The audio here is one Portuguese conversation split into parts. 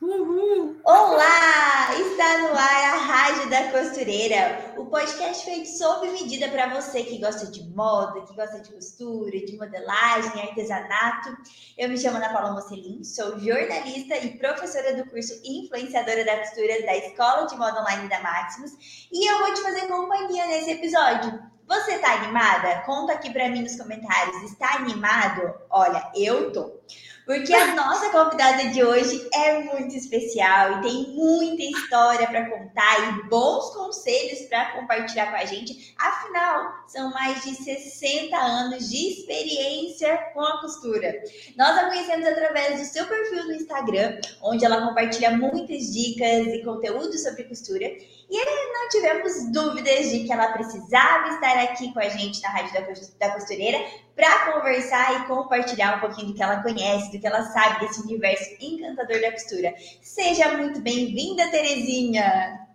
Uhul. Olá! Está no ar a Rádio da Costureira, o podcast feito sob medida para você que gosta de moda, que gosta de costura, de modelagem, artesanato. Eu me chamo Ana Paula Mocelin, sou jornalista e professora do curso Influenciadora da Costura da Escola de Moda Online da Maximus e eu vou te fazer companhia nesse episódio. Você tá animada? Conta aqui para mim nos comentários. Está animado? Olha, eu tô porque a nossa convidada de hoje é muito especial e tem muita história para contar e bons conselhos para compartilhar com a gente. Afinal, são mais de 60 anos de experiência com a costura. Nós a conhecemos através do seu perfil no Instagram, onde ela compartilha muitas dicas e conteúdos sobre costura. E não tivemos dúvidas de que ela precisava estar aqui com a gente na Rádio da Costureira para conversar e compartilhar um pouquinho do que ela conhece, do que ela sabe desse universo encantador da costura. Seja muito bem-vinda, Terezinha!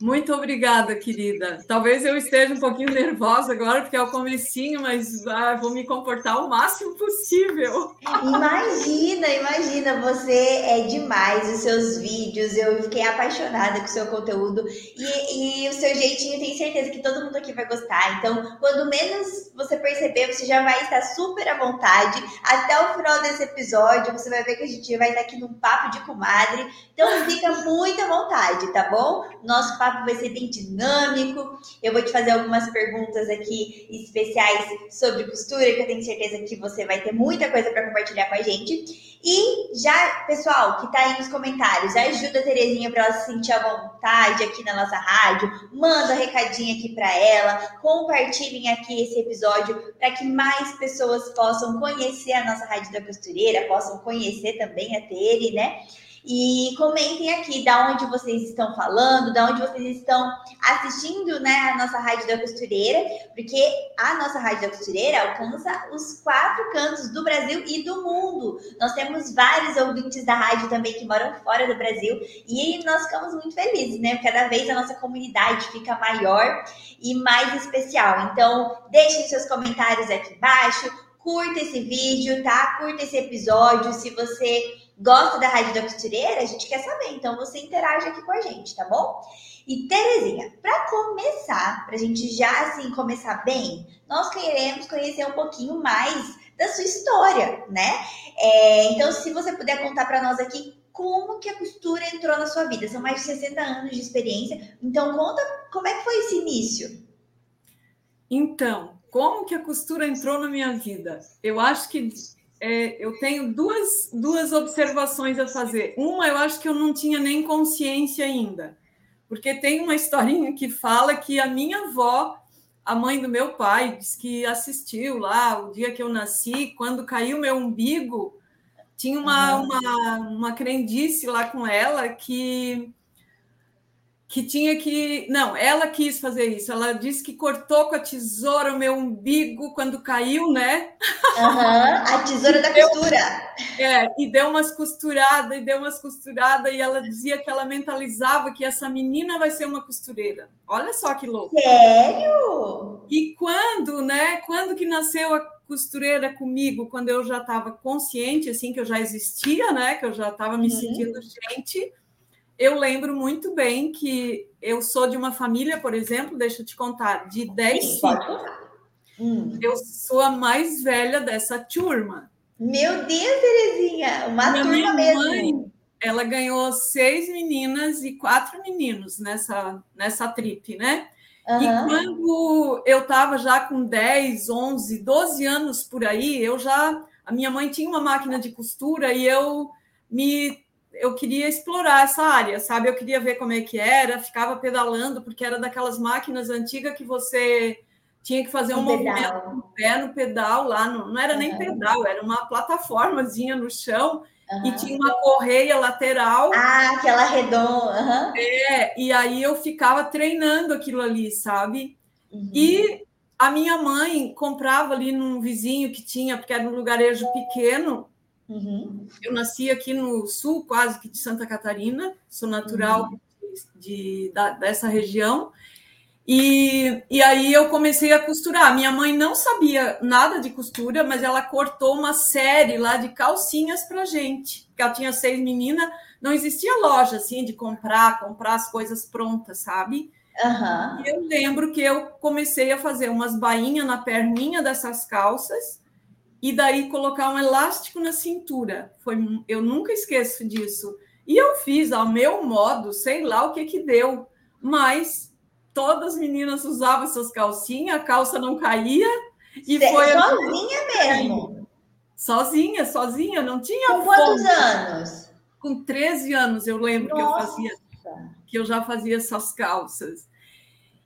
Muito obrigada, querida. Talvez eu esteja um pouquinho nervosa agora, porque é o comecinho, mas ah, vou me comportar o máximo possível. Imagina, imagina, você é demais, os seus vídeos, eu fiquei apaixonada com o seu conteúdo e, e o seu jeitinho, tenho certeza que todo mundo aqui vai gostar. Então, quando menos você perceber, você já vai estar super à vontade. Até o final desse episódio, você vai ver que a gente vai estar aqui num papo de comadre. Então, fica muito à vontade, tá bom? Nosso papo vai ser bem dinâmico. Eu vou te fazer algumas perguntas aqui especiais sobre costura, que eu tenho certeza que você vai ter muita coisa para compartilhar com a gente. E já, pessoal, que está aí nos comentários, ajuda a Terezinha para ela se sentir à vontade aqui na nossa rádio, manda um recadinho aqui para ela, compartilhem aqui esse episódio para que mais pessoas possam conhecer a nossa rádio da costureira, possam conhecer também a Tere, né? E comentem aqui da onde vocês estão falando, da onde vocês estão assistindo, né, a nossa Rádio da Costureira, porque a nossa Rádio da Costureira alcança os quatro cantos do Brasil e do mundo. Nós temos vários ouvintes da rádio também que moram fora do Brasil e nós ficamos muito felizes, né? Cada vez a nossa comunidade fica maior e mais especial. Então, deixem seus comentários aqui embaixo, curta esse vídeo, tá? Curta esse episódio. Se você gosta da Rádio da Costureira, a gente quer saber. Então você interage aqui com a gente, tá bom? E Terezinha, para começar, para a gente já assim começar bem, nós queremos conhecer um pouquinho mais da sua história, né? É, então, se você puder contar para nós aqui como que a costura entrou na sua vida. São mais de 60 anos de experiência. Então, conta como é que foi esse início. Então, como que a costura entrou na minha vida? Eu acho que é, eu tenho duas, duas observações a fazer. Uma, eu acho que eu não tinha nem consciência ainda, porque tem uma historinha que fala que a minha avó, a mãe do meu pai, disse que assistiu lá o dia que eu nasci, quando caiu meu umbigo, tinha uma, uma, uma crendice lá com ela que que tinha que. Não, ela quis fazer isso. Ela disse que cortou com a tesoura o meu umbigo quando caiu, né? Uhum, a tesoura da costura. É, e deu umas costuradas, e deu umas costuradas, e ela dizia que ela mentalizava que essa menina vai ser uma costureira. Olha só que louco. Sério? E quando, né? Quando que nasceu a costureira comigo? Quando eu já estava consciente, assim, que eu já existia, né? Que eu já estava me uhum. sentindo gente eu lembro muito bem que eu sou de uma família, por exemplo, deixa eu te contar, de 10 filhos. Hum. Eu sou a mais velha dessa turma. Meu Deus, Terezinha, uma Minha turma mesmo. Mãe, ela ganhou seis meninas e quatro meninos nessa, nessa trip, né? Uhum. E quando eu estava já com 10, 11, 12 anos por aí, eu já. A minha mãe tinha uma máquina de costura e eu me eu queria explorar essa área, sabe? Eu queria ver como é que era, ficava pedalando, porque era daquelas máquinas antigas que você tinha que fazer um, um movimento no pé no pedal lá, não, não era uhum. nem pedal, era uma plataformazinha no chão uhum. e tinha uma correia lateral. Ah, aquela redonda. Uhum. É, e aí eu ficava treinando aquilo ali, sabe? Uhum. E a minha mãe comprava ali num vizinho que tinha, porque era um lugarejo pequeno, Uhum. Eu nasci aqui no sul, quase que de Santa Catarina, sou natural uhum. de, de da, dessa região. E, e aí eu comecei a costurar. Minha mãe não sabia nada de costura, mas ela cortou uma série lá de calcinhas para gente. Porque ela tinha seis meninas, não existia loja assim de comprar, comprar as coisas prontas, sabe? Uhum. E eu lembro que eu comecei a fazer umas bainhas na perninha dessas calças e daí colocar um elástico na cintura. Foi, eu nunca esqueço disso. E eu fiz ao meu modo, sei lá o que que deu, mas todas as meninas usavam essas calcinhas, a calça não caía e Cê, foi sozinha mesmo. Sozinha, sozinha, não tinha Com quantos anos? Com 13 anos eu lembro Nossa. que eu fazia que eu já fazia essas calças.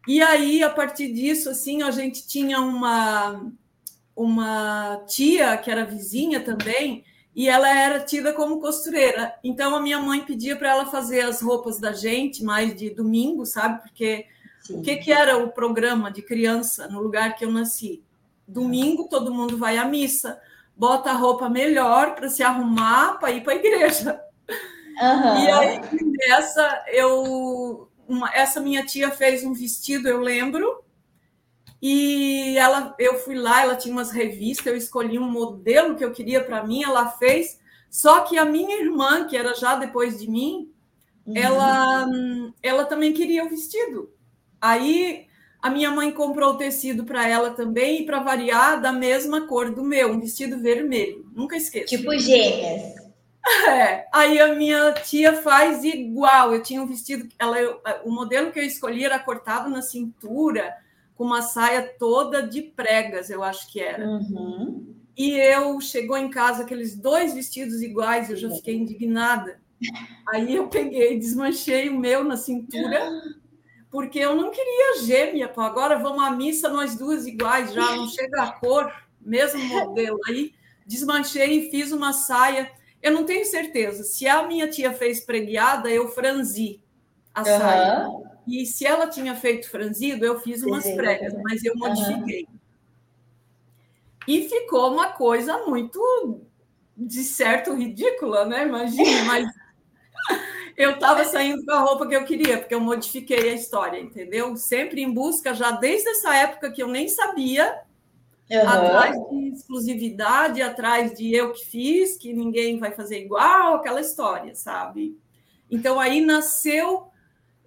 E aí, a partir disso, assim, a gente tinha uma uma tia que era vizinha também, e ela era tida como costureira. Então a minha mãe pedia para ela fazer as roupas da gente mais de domingo, sabe? Porque Sim. o que, que era o programa de criança no lugar que eu nasci? Domingo todo mundo vai à missa, bota a roupa melhor para se arrumar para ir para a igreja. Uhum. E aí nessa eu uma, essa minha tia fez um vestido, eu lembro, e ela, eu fui lá, ela tinha umas revistas, eu escolhi um modelo que eu queria para mim, ela fez. Só que a minha irmã, que era já depois de mim, uhum. ela, ela também queria o vestido. Aí a minha mãe comprou o tecido para ela também, e para variar, da mesma cor do meu, um vestido vermelho. Nunca esqueço. Tipo gêmeas. É, aí a minha tia faz igual. Eu tinha um vestido, ela, o modelo que eu escolhi era cortado na cintura, com uma saia toda de pregas, eu acho que era. Uhum. E eu chegou em casa aqueles dois vestidos iguais, eu já fiquei indignada. Aí eu peguei, desmanchei o meu na cintura, porque eu não queria gêmea. Pô. Agora vamos à missa nós duas iguais, já não chega a cor, mesmo modelo. Aí desmanchei e fiz uma saia. Eu não tenho certeza. Se a minha tia fez preguiada, eu franzi a uhum. saia. E se ela tinha feito franzido, eu fiz umas Sim, pregas, mas eu modifiquei. Uhum. E ficou uma coisa muito, de certo, ridícula, né? Imagina, mas eu estava saindo com a roupa que eu queria, porque eu modifiquei a história, entendeu? Sempre em busca, já desde essa época que eu nem sabia, uhum. atrás de exclusividade, atrás de eu que fiz, que ninguém vai fazer igual, aquela história, sabe? Então aí nasceu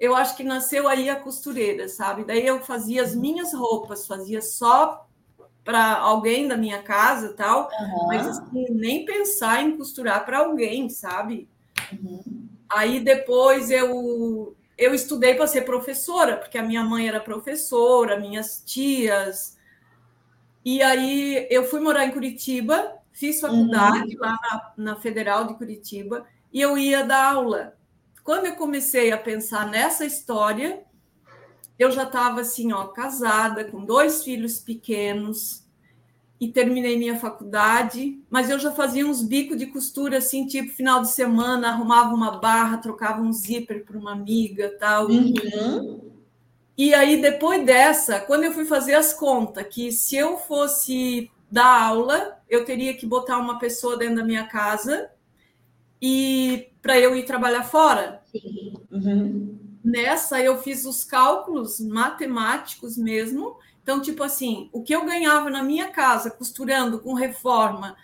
eu acho que nasceu aí a costureira, sabe? Daí eu fazia as minhas roupas, fazia só para alguém da minha casa tal, uhum. mas assim, nem pensar em costurar para alguém, sabe? Uhum. Aí depois eu eu estudei para ser professora, porque a minha mãe era professora, minhas tias. E aí eu fui morar em Curitiba, fiz faculdade uhum. lá na, na Federal de Curitiba e eu ia dar aula quando eu comecei a pensar nessa história, eu já estava assim, ó, casada, com dois filhos pequenos, e terminei minha faculdade, mas eu já fazia uns bicos de costura, assim, tipo, final de semana, arrumava uma barra, trocava um zíper para uma amiga tal. Uhum. E aí, depois dessa, quando eu fui fazer as contas, que se eu fosse dar aula, eu teria que botar uma pessoa dentro da minha casa e para eu ir trabalhar fora. Sim. Uhum. Nessa eu fiz os cálculos matemáticos mesmo. Então, tipo assim, o que eu ganhava na minha casa costurando com reforma,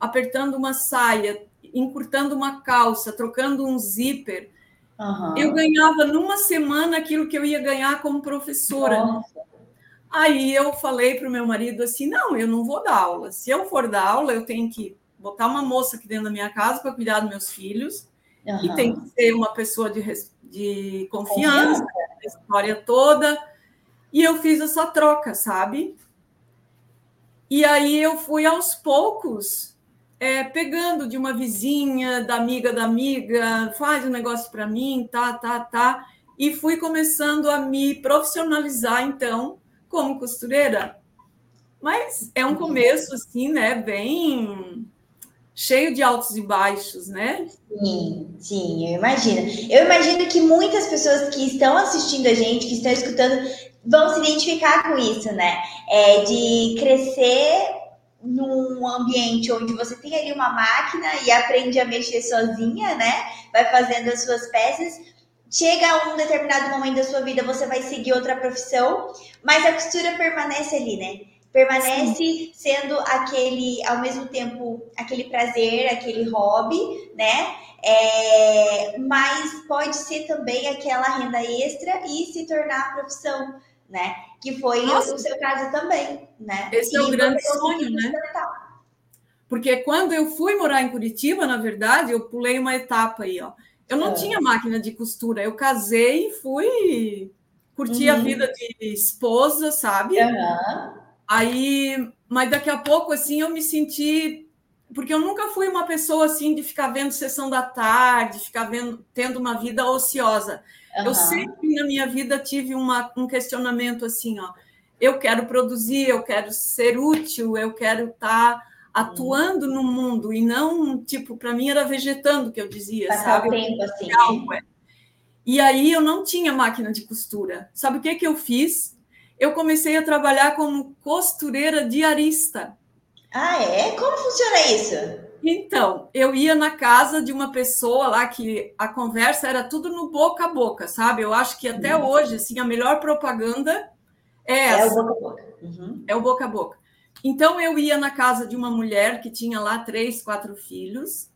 apertando uma saia, encurtando uma calça, trocando um zíper, uhum. eu ganhava numa semana aquilo que eu ia ganhar como professora. Nossa. Aí eu falei para o meu marido assim: não, eu não vou dar aula. Se eu for dar aula, eu tenho que botar uma moça aqui dentro da minha casa para cuidar dos meus filhos, uhum. e tem que ser uma pessoa de, de confiança, a história toda. E eu fiz essa troca, sabe? E aí eu fui aos poucos é, pegando de uma vizinha, da amiga da amiga, faz um negócio para mim, tá, tá, tá. E fui começando a me profissionalizar, então, como costureira. Mas é um começo, assim, né, bem cheio de altos e baixos, né? Sim, sim, eu imagino. Eu imagino que muitas pessoas que estão assistindo a gente, que estão escutando, vão se identificar com isso, né? É de crescer num ambiente onde você tem ali uma máquina e aprende a mexer sozinha, né? Vai fazendo as suas peças chega a um determinado momento da sua vida, você vai seguir outra profissão, mas a costura permanece ali, né? Permanece Sim. sendo aquele, ao mesmo tempo, aquele prazer, aquele hobby, né? É, mas pode ser também aquela renda extra e se tornar profissão, né? Que foi Nossa. o seu caso também, né? Esse e é o grande sonho, né? Porque quando eu fui morar em Curitiba, na verdade, eu pulei uma etapa aí, ó. Eu não é. tinha máquina de costura. Eu casei e fui curtir uhum. a vida de esposa, sabe? Uhum. Aí, mas daqui a pouco, assim, eu me senti. Porque eu nunca fui uma pessoa assim de ficar vendo sessão da tarde, ficar vendo, tendo uma vida ociosa. Uhum. Eu sempre na minha vida tive uma, um questionamento assim, ó. Eu quero produzir, eu quero ser útil, eu quero estar. Tá atuando no mundo e não, tipo, para mim era vegetando que eu dizia, Passar sabe? tempo assim. E aí eu não tinha máquina de costura. Sabe o que que eu fiz? Eu comecei a trabalhar como costureira diarista. Ah, é? Como funciona isso? Então, eu ia na casa de uma pessoa lá que a conversa era tudo no boca a boca, sabe? Eu acho que até uhum. hoje, assim, a melhor propaganda é essa. É o boca a boca. Uhum. É o boca a boca. Então eu ia na casa de uma mulher que tinha lá três, quatro filhos.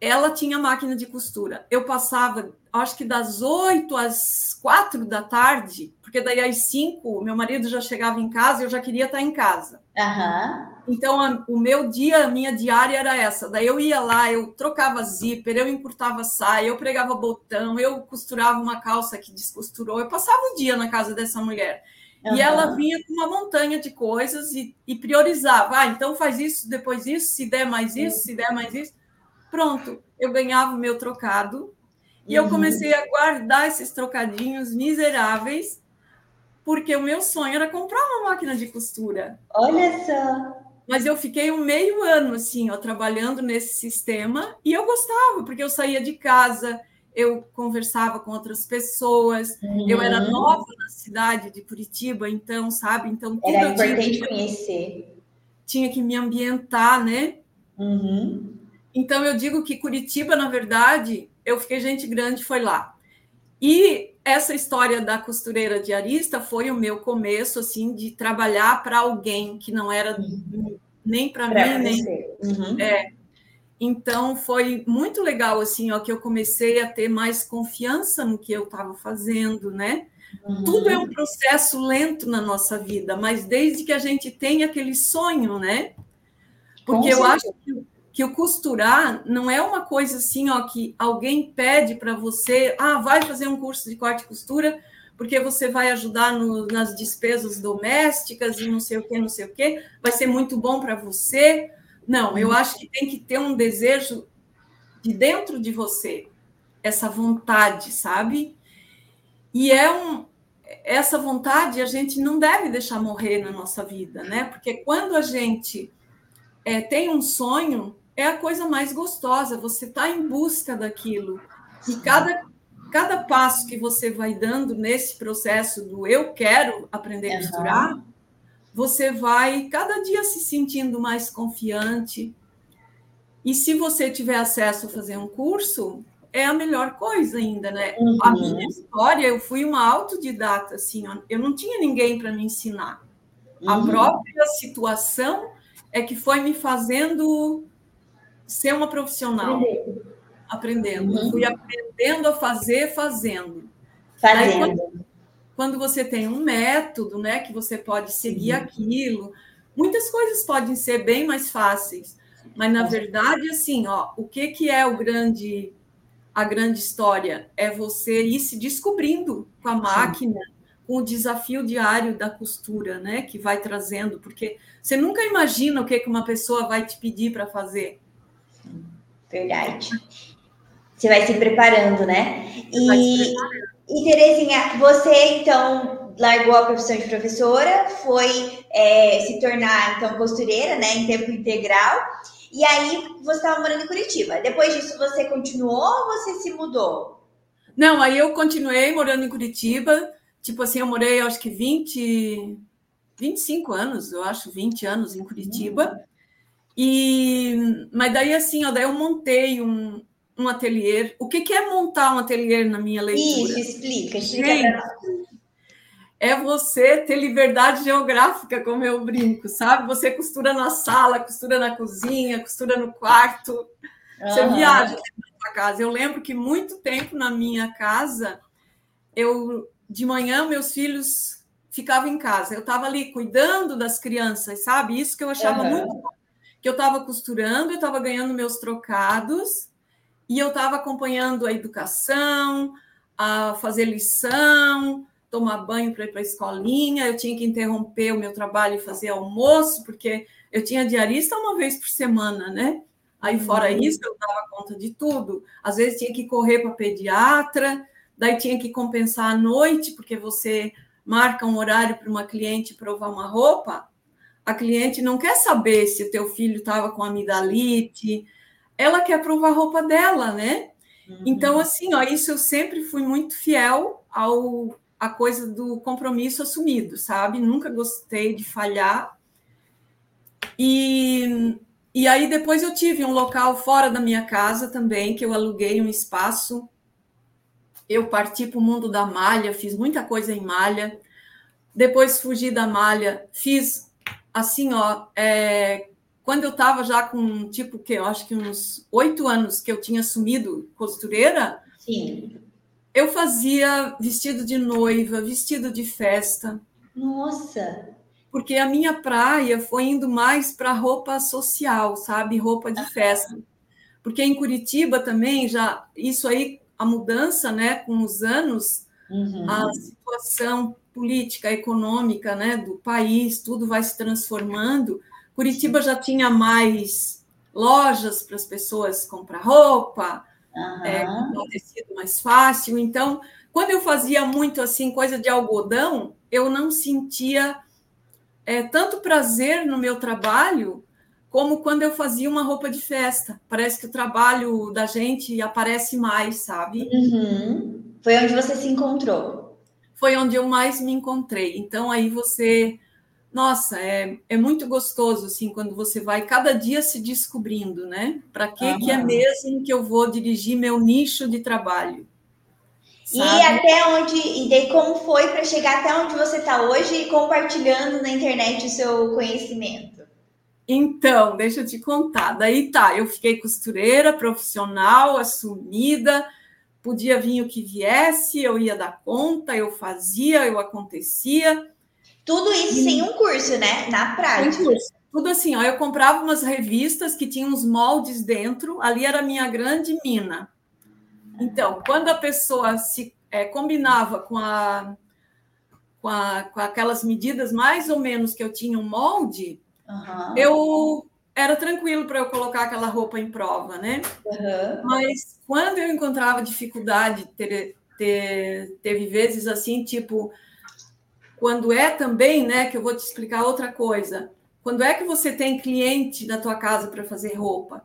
Ela tinha máquina de costura. Eu passava, acho que das oito às quatro da tarde, porque daí às cinco meu marido já chegava em casa e eu já queria estar em casa. Uhum. Então a, o meu dia, a minha diária era essa. Daí eu ia lá, eu trocava zíper, eu encurtava saia, eu pregava botão, eu costurava uma calça que descosturou. Eu passava o dia na casa dessa mulher. Uhum. E ela vinha com uma montanha de coisas e, e, priorizava. Ah, então faz isso, depois isso, se der mais isso, uhum. se der mais isso. Pronto, eu ganhava o meu trocado. E uhum. eu comecei a guardar esses trocadinhos miseráveis, porque o meu sonho era comprar uma máquina de costura. Olha só! Mas eu fiquei um meio ano assim, ó, trabalhando nesse sistema e eu gostava, porque eu saía de casa, eu conversava com outras pessoas, uhum. eu era uhum. nova na cidade de Curitiba, então, sabe? Então, tudo era importante tinha, conhecer. Tinha que me ambientar, né? Uhum. Então, eu digo que Curitiba, na verdade, eu fiquei gente grande, foi lá. E essa história da costureira diarista foi o meu começo, assim, de trabalhar para alguém que não era uhum. nem para mim, nem... Uhum. É, então foi muito legal assim, ó, que eu comecei a ter mais confiança no que eu estava fazendo, né? Uhum. Tudo é um processo lento na nossa vida, mas desde que a gente tem aquele sonho, né? Porque eu acho que, que, o costurar não é uma coisa assim, ó, que alguém pede para você, ah, vai fazer um curso de corte e costura, porque você vai ajudar no, nas despesas domésticas e não sei o que, não sei o que, vai ser muito bom para você. Não, eu acho que tem que ter um desejo de dentro de você, essa vontade, sabe? E é um essa vontade a gente não deve deixar morrer na nossa vida, né? Porque quando a gente é, tem um sonho, é a coisa mais gostosa, você está em busca daquilo. E cada, cada passo que você vai dando nesse processo do eu quero aprender a costurar, uhum você vai cada dia se sentindo mais confiante. E se você tiver acesso a fazer um curso, é a melhor coisa ainda, né? Uhum. A minha história, eu fui uma autodidata, assim, eu não tinha ninguém para me ensinar. Uhum. A própria situação é que foi me fazendo ser uma profissional. Aprendendo. aprendendo. Uhum. Fui aprendendo a fazer, fazendo. Fazendo. Aí, quando, quando você tem um método, né, que você pode seguir uhum. aquilo, muitas coisas podem ser bem mais fáceis. Mas na verdade, assim, ó, o que que é o grande a grande história é você ir se descobrindo com a máquina, Sim. com o desafio diário da costura, né, que vai trazendo, porque você nunca imagina o que que uma pessoa vai te pedir para fazer. Verdade. Você vai se preparando, né? E e Terezinha, você então largou a profissão de professora, foi é, se tornar então costureira, né, em tempo integral. E aí você estava morando em Curitiba. Depois disso você continuou ou você se mudou? Não, aí eu continuei morando em Curitiba. Tipo assim, eu morei acho que 20, 25 anos, eu acho, 20 anos em Curitiba. Uhum. E mas daí assim, ó, daí eu montei um, um ateliê. O que, que é montar um ateliê na minha leitura? Isso, explica, explica Gente, é você ter liberdade geográfica, como eu brinco, sabe? Você costura na sala, costura na cozinha, costura no quarto. Uhum. Você viaja para casa. Eu lembro que muito tempo na minha casa, eu de manhã meus filhos ficavam em casa. Eu estava ali cuidando das crianças, sabe? Isso que eu achava uhum. muito bom. Que eu estava costurando, eu estava ganhando meus trocados e eu estava acompanhando a educação, a fazer lição, tomar banho para ir para a escolinha, eu tinha que interromper o meu trabalho e fazer almoço, porque eu tinha diarista uma vez por semana, né? Aí, fora uhum. isso, eu dava conta de tudo. Às vezes tinha que correr para pediatra, daí tinha que compensar à noite, porque você marca um horário para uma cliente provar uma roupa, a cliente não quer saber se o teu filho estava com amidalite, ela quer provar a roupa dela, né? Uhum. Então, assim, ó, isso eu sempre fui muito fiel ao a coisa do compromisso assumido, sabe? Nunca gostei de falhar. E, e aí depois eu tive um local fora da minha casa também, que eu aluguei um espaço. Eu parti para o mundo da malha, fiz muita coisa em malha. Depois fugi da malha, fiz assim, ó, é, quando eu estava já com tipo que eu acho que uns oito anos que eu tinha assumido costureira, Sim eu fazia vestido de noiva, vestido de festa. Nossa! Porque a minha praia foi indo mais para roupa social, sabe? Roupa de festa. Porque em Curitiba também já isso aí a mudança, né, com os anos, uhum. a situação política, econômica, né, do país, tudo vai se transformando. Curitiba já tinha mais lojas para as pessoas comprar roupa, uhum. é, tecido mais fácil. Então, quando eu fazia muito assim, coisa de algodão, eu não sentia é, tanto prazer no meu trabalho como quando eu fazia uma roupa de festa. Parece que o trabalho da gente aparece mais, sabe? Uhum. Foi onde você se encontrou. Foi onde eu mais me encontrei. Então aí você nossa, é, é muito gostoso assim quando você vai cada dia se descobrindo, né? Para que uhum. que é mesmo que eu vou dirigir meu nicho de trabalho? Sabe? E até onde e daí como foi para chegar até onde você está hoje compartilhando na internet o seu conhecimento? Então, deixa eu te contar. Daí tá, eu fiquei costureira profissional, assumida, podia vir o que viesse, eu ia dar conta, eu fazia, eu acontecia. Tudo isso e... sem um curso, né? Na prática. Tudo assim, ó, eu comprava umas revistas que tinham uns moldes dentro, ali era a minha grande mina. Então, quando a pessoa se é, combinava com, a, com, a, com aquelas medidas mais ou menos que eu tinha um molde, uhum. eu era tranquilo para eu colocar aquela roupa em prova, né? Uhum. Mas quando eu encontrava dificuldade, ter, ter, teve vezes assim, tipo, quando é também, né, que eu vou te explicar outra coisa. Quando é que você tem cliente na tua casa para fazer roupa?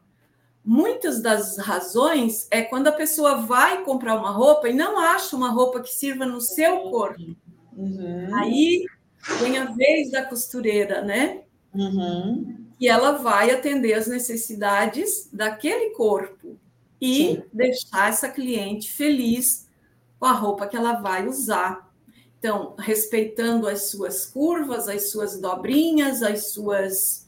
Muitas das razões é quando a pessoa vai comprar uma roupa e não acha uma roupa que sirva no seu corpo. Uhum. Aí vem a vez da costureira, né? Uhum. E ela vai atender as necessidades daquele corpo e Sim. deixar essa cliente feliz com a roupa que ela vai usar. Então, respeitando as suas curvas, as suas dobrinhas, as suas.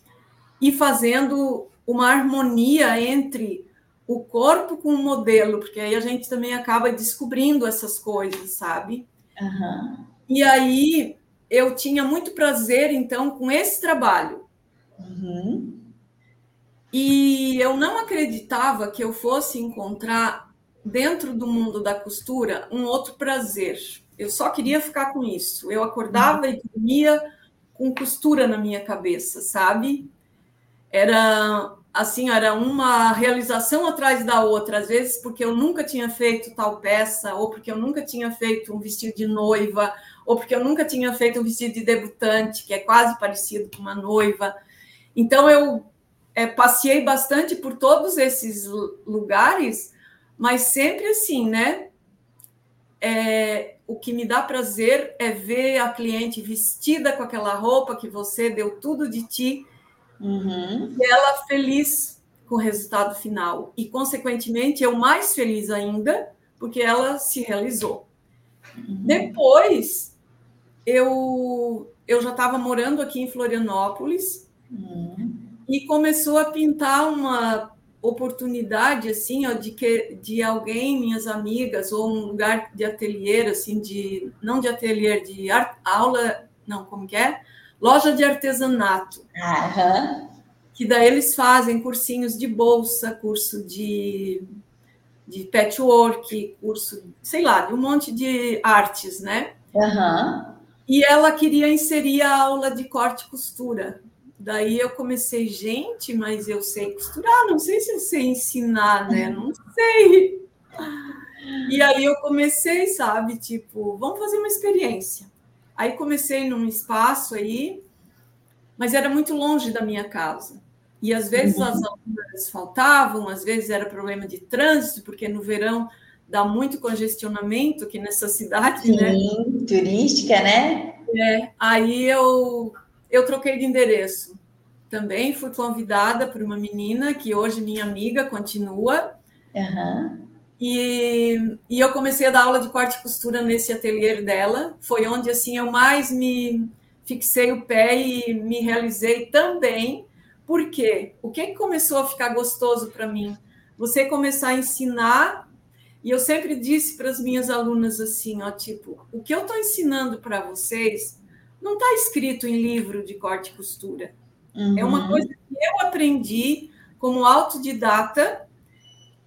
e fazendo uma harmonia entre o corpo com o modelo, porque aí a gente também acaba descobrindo essas coisas, sabe? Uhum. E aí eu tinha muito prazer, então, com esse trabalho. Uhum. E eu não acreditava que eu fosse encontrar dentro do mundo da costura um outro prazer. Eu só queria ficar com isso. Eu acordava e dormia com costura na minha cabeça, sabe? Era assim, era uma realização atrás da outra, às vezes porque eu nunca tinha feito tal peça, ou porque eu nunca tinha feito um vestido de noiva, ou porque eu nunca tinha feito um vestido de debutante, que é quase parecido com uma noiva. Então eu é, passei bastante por todos esses lugares, mas sempre assim, né? É, o que me dá prazer é ver a cliente vestida com aquela roupa que você deu tudo de ti uhum. e ela feliz com o resultado final. E, consequentemente, eu mais feliz ainda, porque ela se realizou. Uhum. Depois, eu, eu já estava morando aqui em Florianópolis uhum. e começou a pintar uma oportunidade assim ó, de que de alguém minhas amigas ou um lugar de ateliê assim de não de ateliê de art, aula não como que é loja de artesanato uhum. que daí eles fazem cursinhos de bolsa curso de de patchwork curso sei lá de um monte de artes né uhum. e ela queria inserir a aula de corte e costura Daí eu comecei, gente, mas eu sei costurar, não sei se eu sei ensinar, né? Não sei. E aí eu comecei, sabe, tipo, vamos fazer uma experiência. Aí comecei num espaço aí, mas era muito longe da minha casa. E às vezes as uhum. alunas faltavam, às vezes era problema de trânsito, porque no verão dá muito congestionamento aqui nessa cidade, Sim, né? Sim, turística, né? É, aí eu eu troquei de endereço. Também fui convidada por uma menina que hoje minha amiga continua. Uhum. E, e eu comecei a dar aula de corte e costura nesse ateliê dela. Foi onde assim eu mais me fixei o pé e me realizei também. Porque o que começou a ficar gostoso para mim? Você começar a ensinar e eu sempre disse para as minhas alunas assim, ó, tipo, o que eu estou ensinando para vocês não está escrito em livro de corte e costura. Uhum. É uma uhum. coisa que eu aprendi como autodidata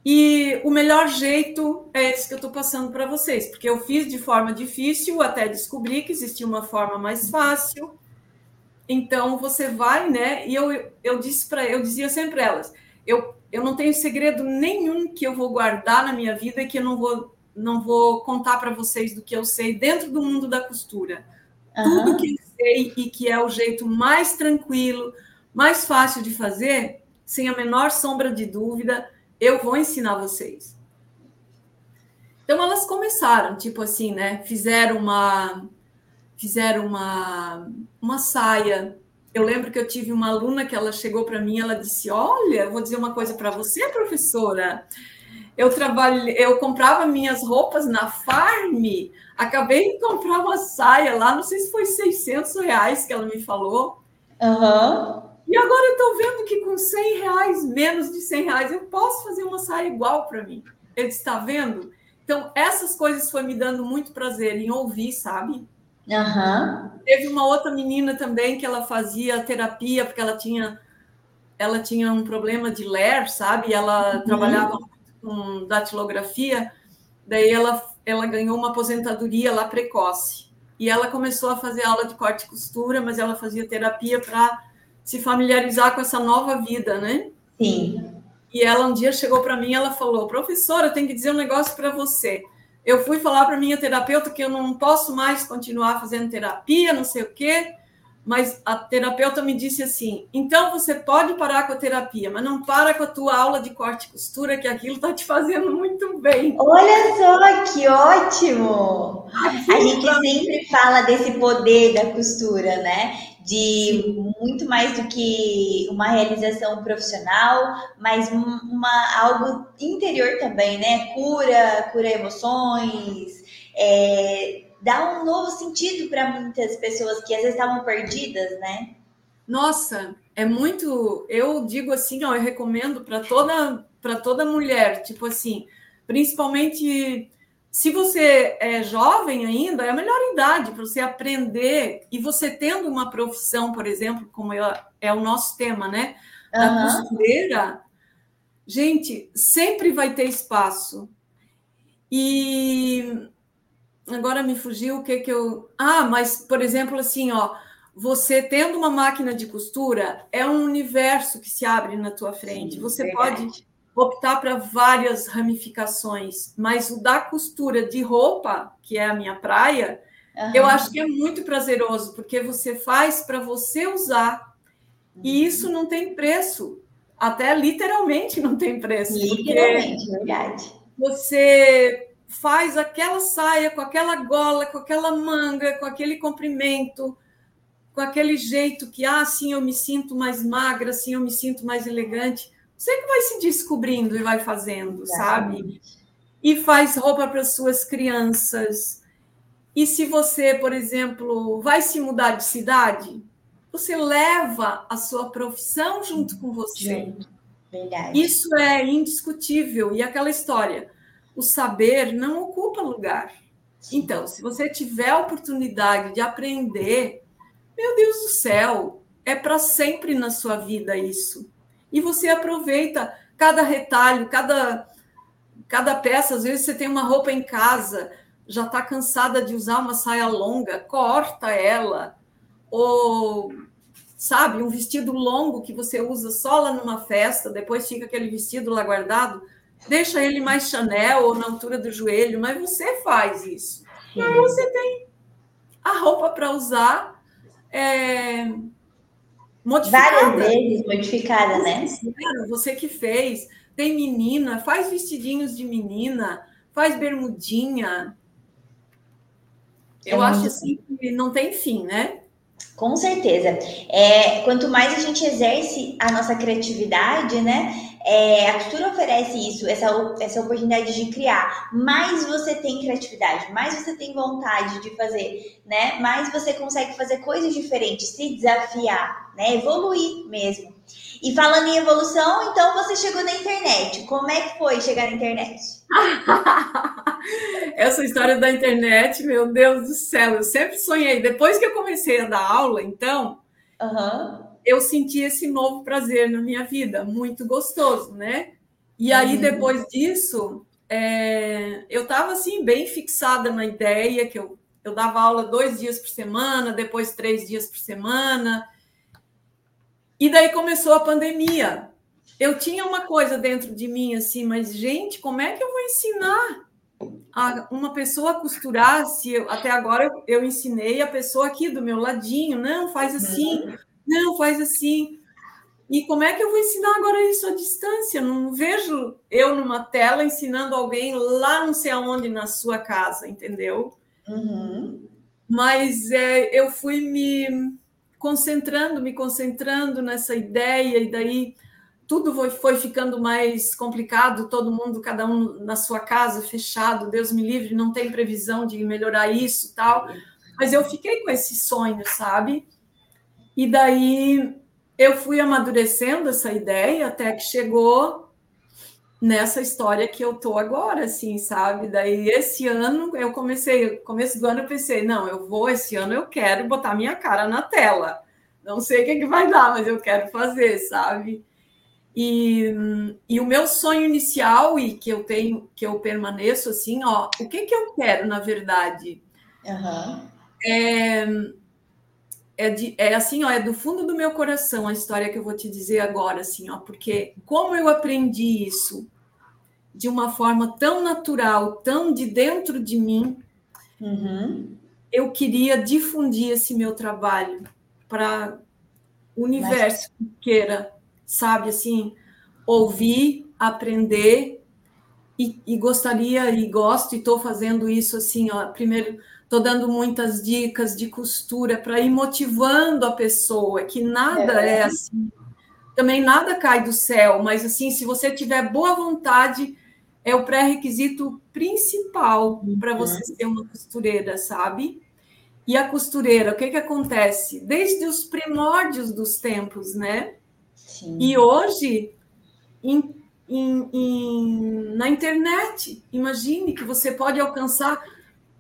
e o melhor jeito é esse que eu estou passando para vocês, porque eu fiz de forma difícil até descobrir que existia uma forma mais fácil. Então você vai, né? E eu, eu disse para eu dizia sempre para elas, eu, eu não tenho segredo nenhum que eu vou guardar na minha vida e que eu não vou não vou contar para vocês do que eu sei dentro do mundo da costura. Uhum. Tudo que eu sei e que é o jeito mais tranquilo, mais fácil de fazer, sem a menor sombra de dúvida, eu vou ensinar vocês. Então elas começaram, tipo assim, né? Fizeram uma fizeram uma uma saia. Eu lembro que eu tive uma aluna que ela chegou para mim, ela disse: "Olha, vou dizer uma coisa para você, professora eu trabalhei, eu comprava minhas roupas na Farm, acabei de comprar uma saia lá, não sei se foi 600 reais que ela me falou. Uhum. E agora eu estou vendo que com 100 reais, menos de 100 reais, eu posso fazer uma saia igual para mim. Ele está vendo? Então, essas coisas foi me dando muito prazer em ouvir, sabe? Uhum. Teve uma outra menina também que ela fazia terapia, porque ela tinha ela tinha um problema de ler, sabe? Ela uhum. trabalhava com datilografia, daí ela, ela ganhou uma aposentadoria lá precoce. E ela começou a fazer aula de corte e costura, mas ela fazia terapia para se familiarizar com essa nova vida, né? Sim. E ela um dia chegou para mim, ela falou: "Professora, eu tenho que dizer um negócio para você. Eu fui falar para minha terapeuta que eu não posso mais continuar fazendo terapia, não sei o quê, mas a terapeuta me disse assim: então você pode parar com a terapia, mas não para com a tua aula de corte e costura, que aquilo está te fazendo muito bem. Olha só que ótimo! A gente sempre fala desse poder da costura, né? De muito mais do que uma realização profissional, mas uma, algo interior também, né? Cura, cura emoções. É, dá um novo sentido para muitas pessoas que às vezes estavam perdidas, né? Nossa, é muito. Eu digo assim, ó, eu recomendo para toda para toda mulher, tipo assim, principalmente se você é jovem ainda, é a melhor idade para você aprender e você tendo uma profissão, por exemplo, como é, é o nosso tema, né? Da uhum. costureira, gente, sempre vai ter espaço. E agora me fugiu o que que eu. Ah, mas, por exemplo, assim, ó, você tendo uma máquina de costura, é um universo que se abre na tua frente. Sim, você verdade. pode optar para várias ramificações, mas o da costura de roupa, que é a minha praia, uhum. eu acho que é muito prazeroso, porque você faz para você usar. E uhum. isso não tem preço. Até literalmente não tem preço. Literalmente, verdade. Você faz aquela saia com aquela gola, com aquela manga, com aquele comprimento, com aquele jeito que, ah, assim eu me sinto mais magra, assim eu me sinto mais elegante. Você que vai se descobrindo e vai fazendo, sabe? E faz roupa para suas crianças. E se você, por exemplo, vai se mudar de cidade, você leva a sua profissão junto com você. Verdade. Isso é indiscutível. E aquela história, o saber não ocupa lugar. Então, se você tiver a oportunidade de aprender, meu Deus do céu, é para sempre na sua vida isso. E você aproveita cada retalho, cada, cada peça. Às vezes você tem uma roupa em casa, já está cansada de usar uma saia longa, corta ela. Ou, sabe, um vestido longo que você usa só lá numa festa, depois fica aquele vestido lá guardado deixa ele mais Chanel ou na altura do joelho, mas você faz isso. E aí você tem a roupa para usar é, modificada. Várias vezes modificada, né? Você que fez. Tem menina, faz vestidinhos de menina, faz bermudinha. Eu é acho assim que não tem fim, né? Com certeza. É, quanto mais a gente exerce a nossa criatividade, né? É, a costura oferece isso, essa, essa oportunidade de criar. Mais você tem criatividade, mais você tem vontade de fazer, né? Mais você consegue fazer coisas diferentes, se desafiar, né? Evoluir mesmo. E falando em evolução, então você chegou na internet. Como é que foi chegar na internet? Essa história da internet, meu Deus do céu, eu sempre sonhei. Depois que eu comecei a dar aula, então, uhum eu senti esse novo prazer na minha vida, muito gostoso, né? E aí, uhum. depois disso, é, eu estava assim, bem fixada na ideia que eu, eu dava aula dois dias por semana, depois três dias por semana. E daí começou a pandemia. Eu tinha uma coisa dentro de mim assim, mas gente, como é que eu vou ensinar a uma pessoa a costurar se eu, até agora eu, eu, ensinei a pessoa aqui do meu ladinho, não, faz assim, uhum. Não, faz assim. E como é que eu vou ensinar agora isso à distância? Não vejo eu numa tela ensinando alguém lá não sei aonde na sua casa, entendeu? Uhum. Mas é, eu fui me concentrando, me concentrando nessa ideia, e daí tudo foi, foi ficando mais complicado, todo mundo, cada um na sua casa, fechado, Deus me livre, não tem previsão de melhorar isso tal. Mas eu fiquei com esse sonho, sabe? E daí eu fui amadurecendo essa ideia até que chegou nessa história que eu tô agora, assim, sabe? Daí esse ano eu comecei, começo do ano eu pensei, não, eu vou esse ano eu quero botar minha cara na tela. Não sei o que, que vai dar, mas eu quero fazer, sabe? E, e o meu sonho inicial e que eu tenho, que eu permaneço assim, ó, o que que eu quero na verdade? Uhum. É, é, de, é assim, ó, é do fundo do meu coração a história que eu vou te dizer agora, assim, ó, porque como eu aprendi isso de uma forma tão natural, tão de dentro de mim, uhum. eu queria difundir esse meu trabalho para o universo Mas... que queira, sabe, assim, ouvir, aprender e, e gostaria e gosto e estou fazendo isso assim, ó, primeiro Estou dando muitas dicas de costura para ir motivando a pessoa, que nada é. é assim. Também nada cai do céu, mas assim, se você tiver boa vontade, é o pré-requisito principal para você uhum. ser uma costureira, sabe? E a costureira, o que, que acontece? Desde os primórdios dos tempos, né? Sim. E hoje, em, em, em, na internet, imagine que você pode alcançar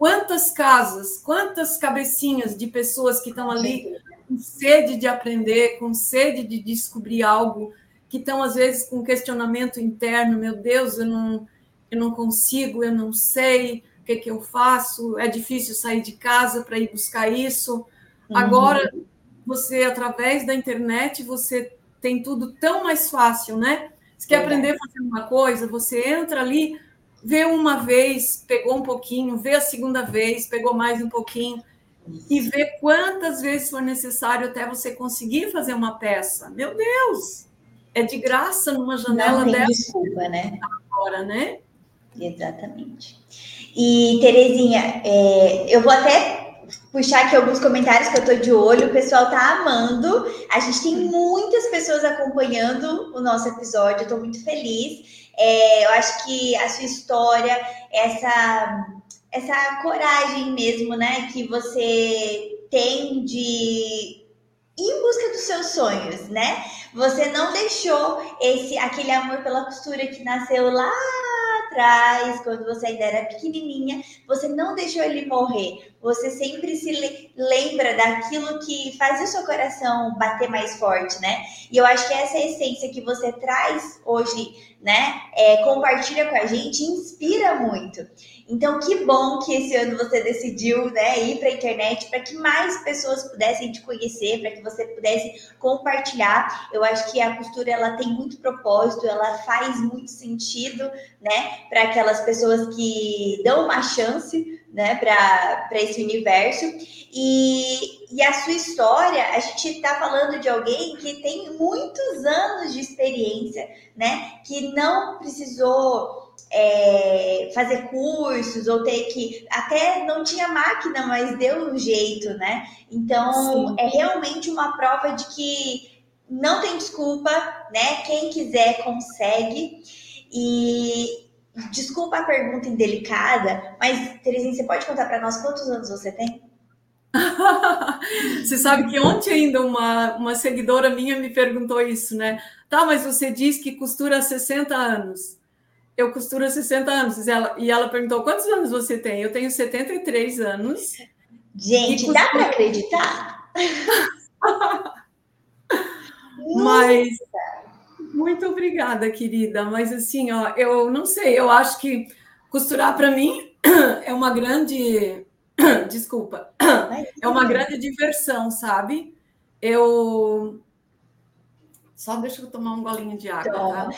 Quantas casas, quantas cabecinhas de pessoas que estão ali com sede de aprender, com sede de descobrir algo, que estão às vezes com questionamento interno, meu Deus, eu não, eu não consigo, eu não sei o que, que eu faço, é difícil sair de casa para ir buscar isso. Uhum. Agora, você, através da internet, você tem tudo tão mais fácil, né? Você quer aprender a fazer uma coisa, você entra ali, vê uma vez, pegou um pouquinho, vê a segunda vez, pegou mais um pouquinho, e vê quantas vezes for necessário até você conseguir fazer uma peça. Meu Deus! É de graça numa janela Não tem desculpa, né? Agora, né? Exatamente. E, Terezinha, é, eu vou até puxar aqui alguns comentários que eu tô de olho. O pessoal tá amando. A gente tem muitas pessoas acompanhando o nosso episódio. Eu tô muito feliz. É, eu acho que a sua história, essa, essa coragem mesmo, né, que você tem de ir em busca dos seus sonhos, né? Você não deixou esse aquele amor pela costura que nasceu lá atrás, quando você ainda era pequenininha, você não deixou ele morrer. Você sempre se lembra daquilo que faz o seu coração bater mais forte, né? E eu acho que essa essência que você traz hoje, né, é, compartilha com a gente, inspira muito. Então, que bom que esse ano você decidiu né, ir para a internet para que mais pessoas pudessem te conhecer, para que você pudesse compartilhar. Eu acho que a costura ela tem muito propósito, ela faz muito sentido, né, para aquelas pessoas que dão uma chance, né, para esse universo. E, e a sua história, a gente está falando de alguém que tem muitos anos de experiência, né, que não precisou é, fazer cursos ou ter que. Até não tinha máquina, mas deu um jeito, né? Então, Sim. é realmente uma prova de que não tem desculpa, né? Quem quiser consegue. E desculpa a pergunta indelicada, mas, Terezinha, você pode contar para nós quantos anos você tem? você sabe que ontem ainda uma, uma seguidora minha me perguntou isso, né? Tá, mas você diz que costura há 60 anos eu costuro há 60 anos. E ela, e ela perguntou: quantos anos você tem? Eu tenho 73 anos. Gente, costuro... dá para acreditar? Mas. Muito obrigada, querida. Mas assim, ó, eu não sei, eu acho que costurar para mim é uma grande. Desculpa. É uma grande diversão, sabe? Eu só deixa eu tomar um golinho de água, tá?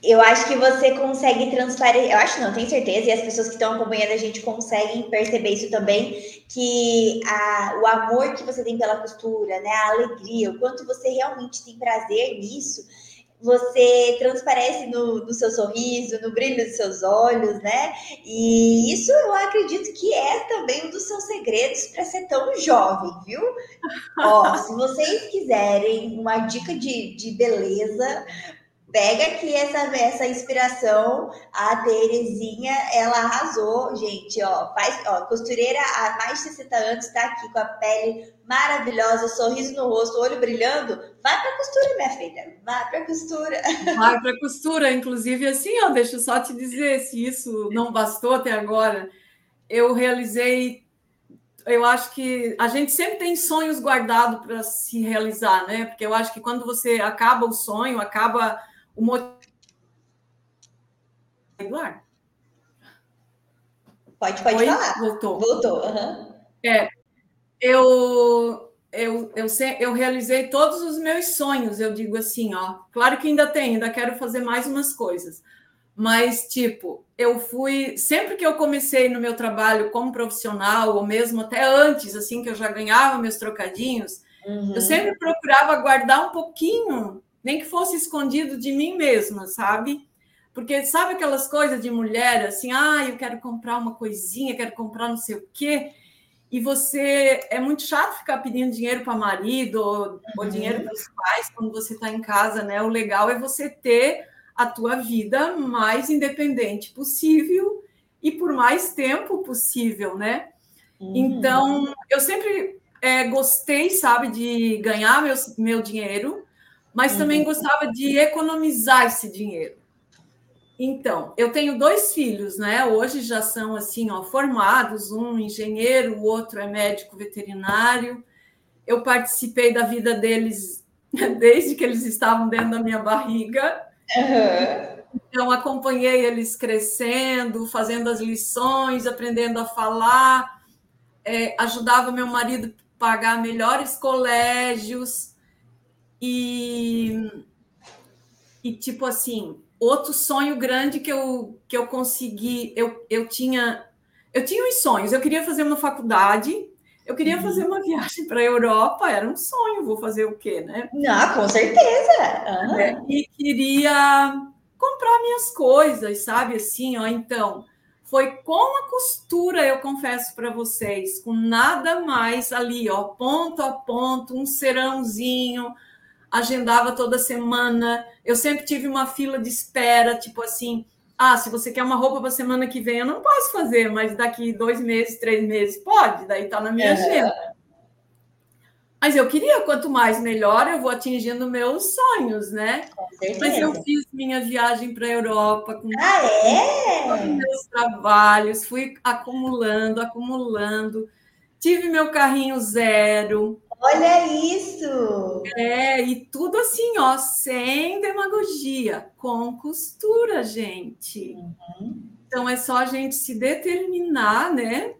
Eu acho que você consegue transparecer. Eu acho não, tenho certeza, e as pessoas que estão acompanhando a gente conseguem perceber isso também, que a, o amor que você tem pela costura, né? A alegria, o quanto você realmente tem prazer nisso você transparece no, no, seu sorriso, no brilho dos seus olhos, né? E isso eu acredito que é também um dos seus segredos para ser tão jovem, viu? Ó, se vocês quiserem uma dica de, de beleza, Pega aqui essa, essa inspiração, a Terezinha, ela arrasou, gente, ó, faz, ó, costureira há mais de 60 anos, está aqui com a pele maravilhosa, sorriso no rosto, olho brilhando, vai para costura, minha filha, vai para costura. Vai para costura, inclusive assim, ó, deixa eu só te dizer, se isso não bastou até agora, eu realizei eu acho que a gente sempre tem sonhos guardados para se realizar, né? Porque eu acho que quando você acaba o sonho, acaba o motivo. Eduardo? Pode, pode Oi? falar. Voltou. Voltou. Uhum. É, eu, eu, eu, eu realizei todos os meus sonhos, eu digo assim, ó. Claro que ainda tenho, ainda quero fazer mais umas coisas. Mas, tipo, eu fui. Sempre que eu comecei no meu trabalho como profissional, ou mesmo até antes, assim, que eu já ganhava meus trocadinhos, uhum. eu sempre procurava guardar um pouquinho nem que fosse escondido de mim mesma, sabe? Porque sabe aquelas coisas de mulher assim, ah, eu quero comprar uma coisinha, quero comprar não sei o quê, e você é muito chato ficar pedindo dinheiro para marido ou, uhum. ou dinheiro para os pais quando você está em casa, né? O legal é você ter a tua vida mais independente possível e por mais tempo possível, né? Uhum. Então, eu sempre é, gostei, sabe, de ganhar meu, meu dinheiro, mas uhum. também gostava de economizar esse dinheiro. Então, eu tenho dois filhos, né? Hoje já são assim, ó, formados, um engenheiro, o outro é médico veterinário. Eu participei da vida deles desde que eles estavam dentro da minha barriga. Uhum. Então, acompanhei eles crescendo, fazendo as lições, aprendendo a falar, é, ajudava meu marido a pagar melhores colégios. E, e tipo assim, outro sonho grande que eu, que eu consegui, eu, eu tinha eu tinha uns sonhos, eu queria fazer uma faculdade, eu queria uhum. fazer uma viagem para a Europa, era um sonho, vou fazer o quê, né? Ah, com certeza. Uhum. É, e queria comprar minhas coisas, sabe? Assim, ó, então, foi com a costura, eu confesso para vocês, com nada mais ali, ó, ponto a ponto, um serãozinho, agendava toda semana. Eu sempre tive uma fila de espera, tipo assim, ah, se você quer uma roupa para semana que vem, eu não posso fazer, mas daqui dois meses, três meses, pode, daí tá na minha agenda. Mas eu queria, quanto mais melhor, eu vou atingindo meus sonhos, né? Mas eu fiz minha viagem para a Europa com ah, é? meus trabalhos, fui acumulando, acumulando. Tive meu carrinho zero. Olha isso! É, e tudo assim, ó, sem demagogia, com costura, gente. Uhum. Então é só a gente se determinar, né?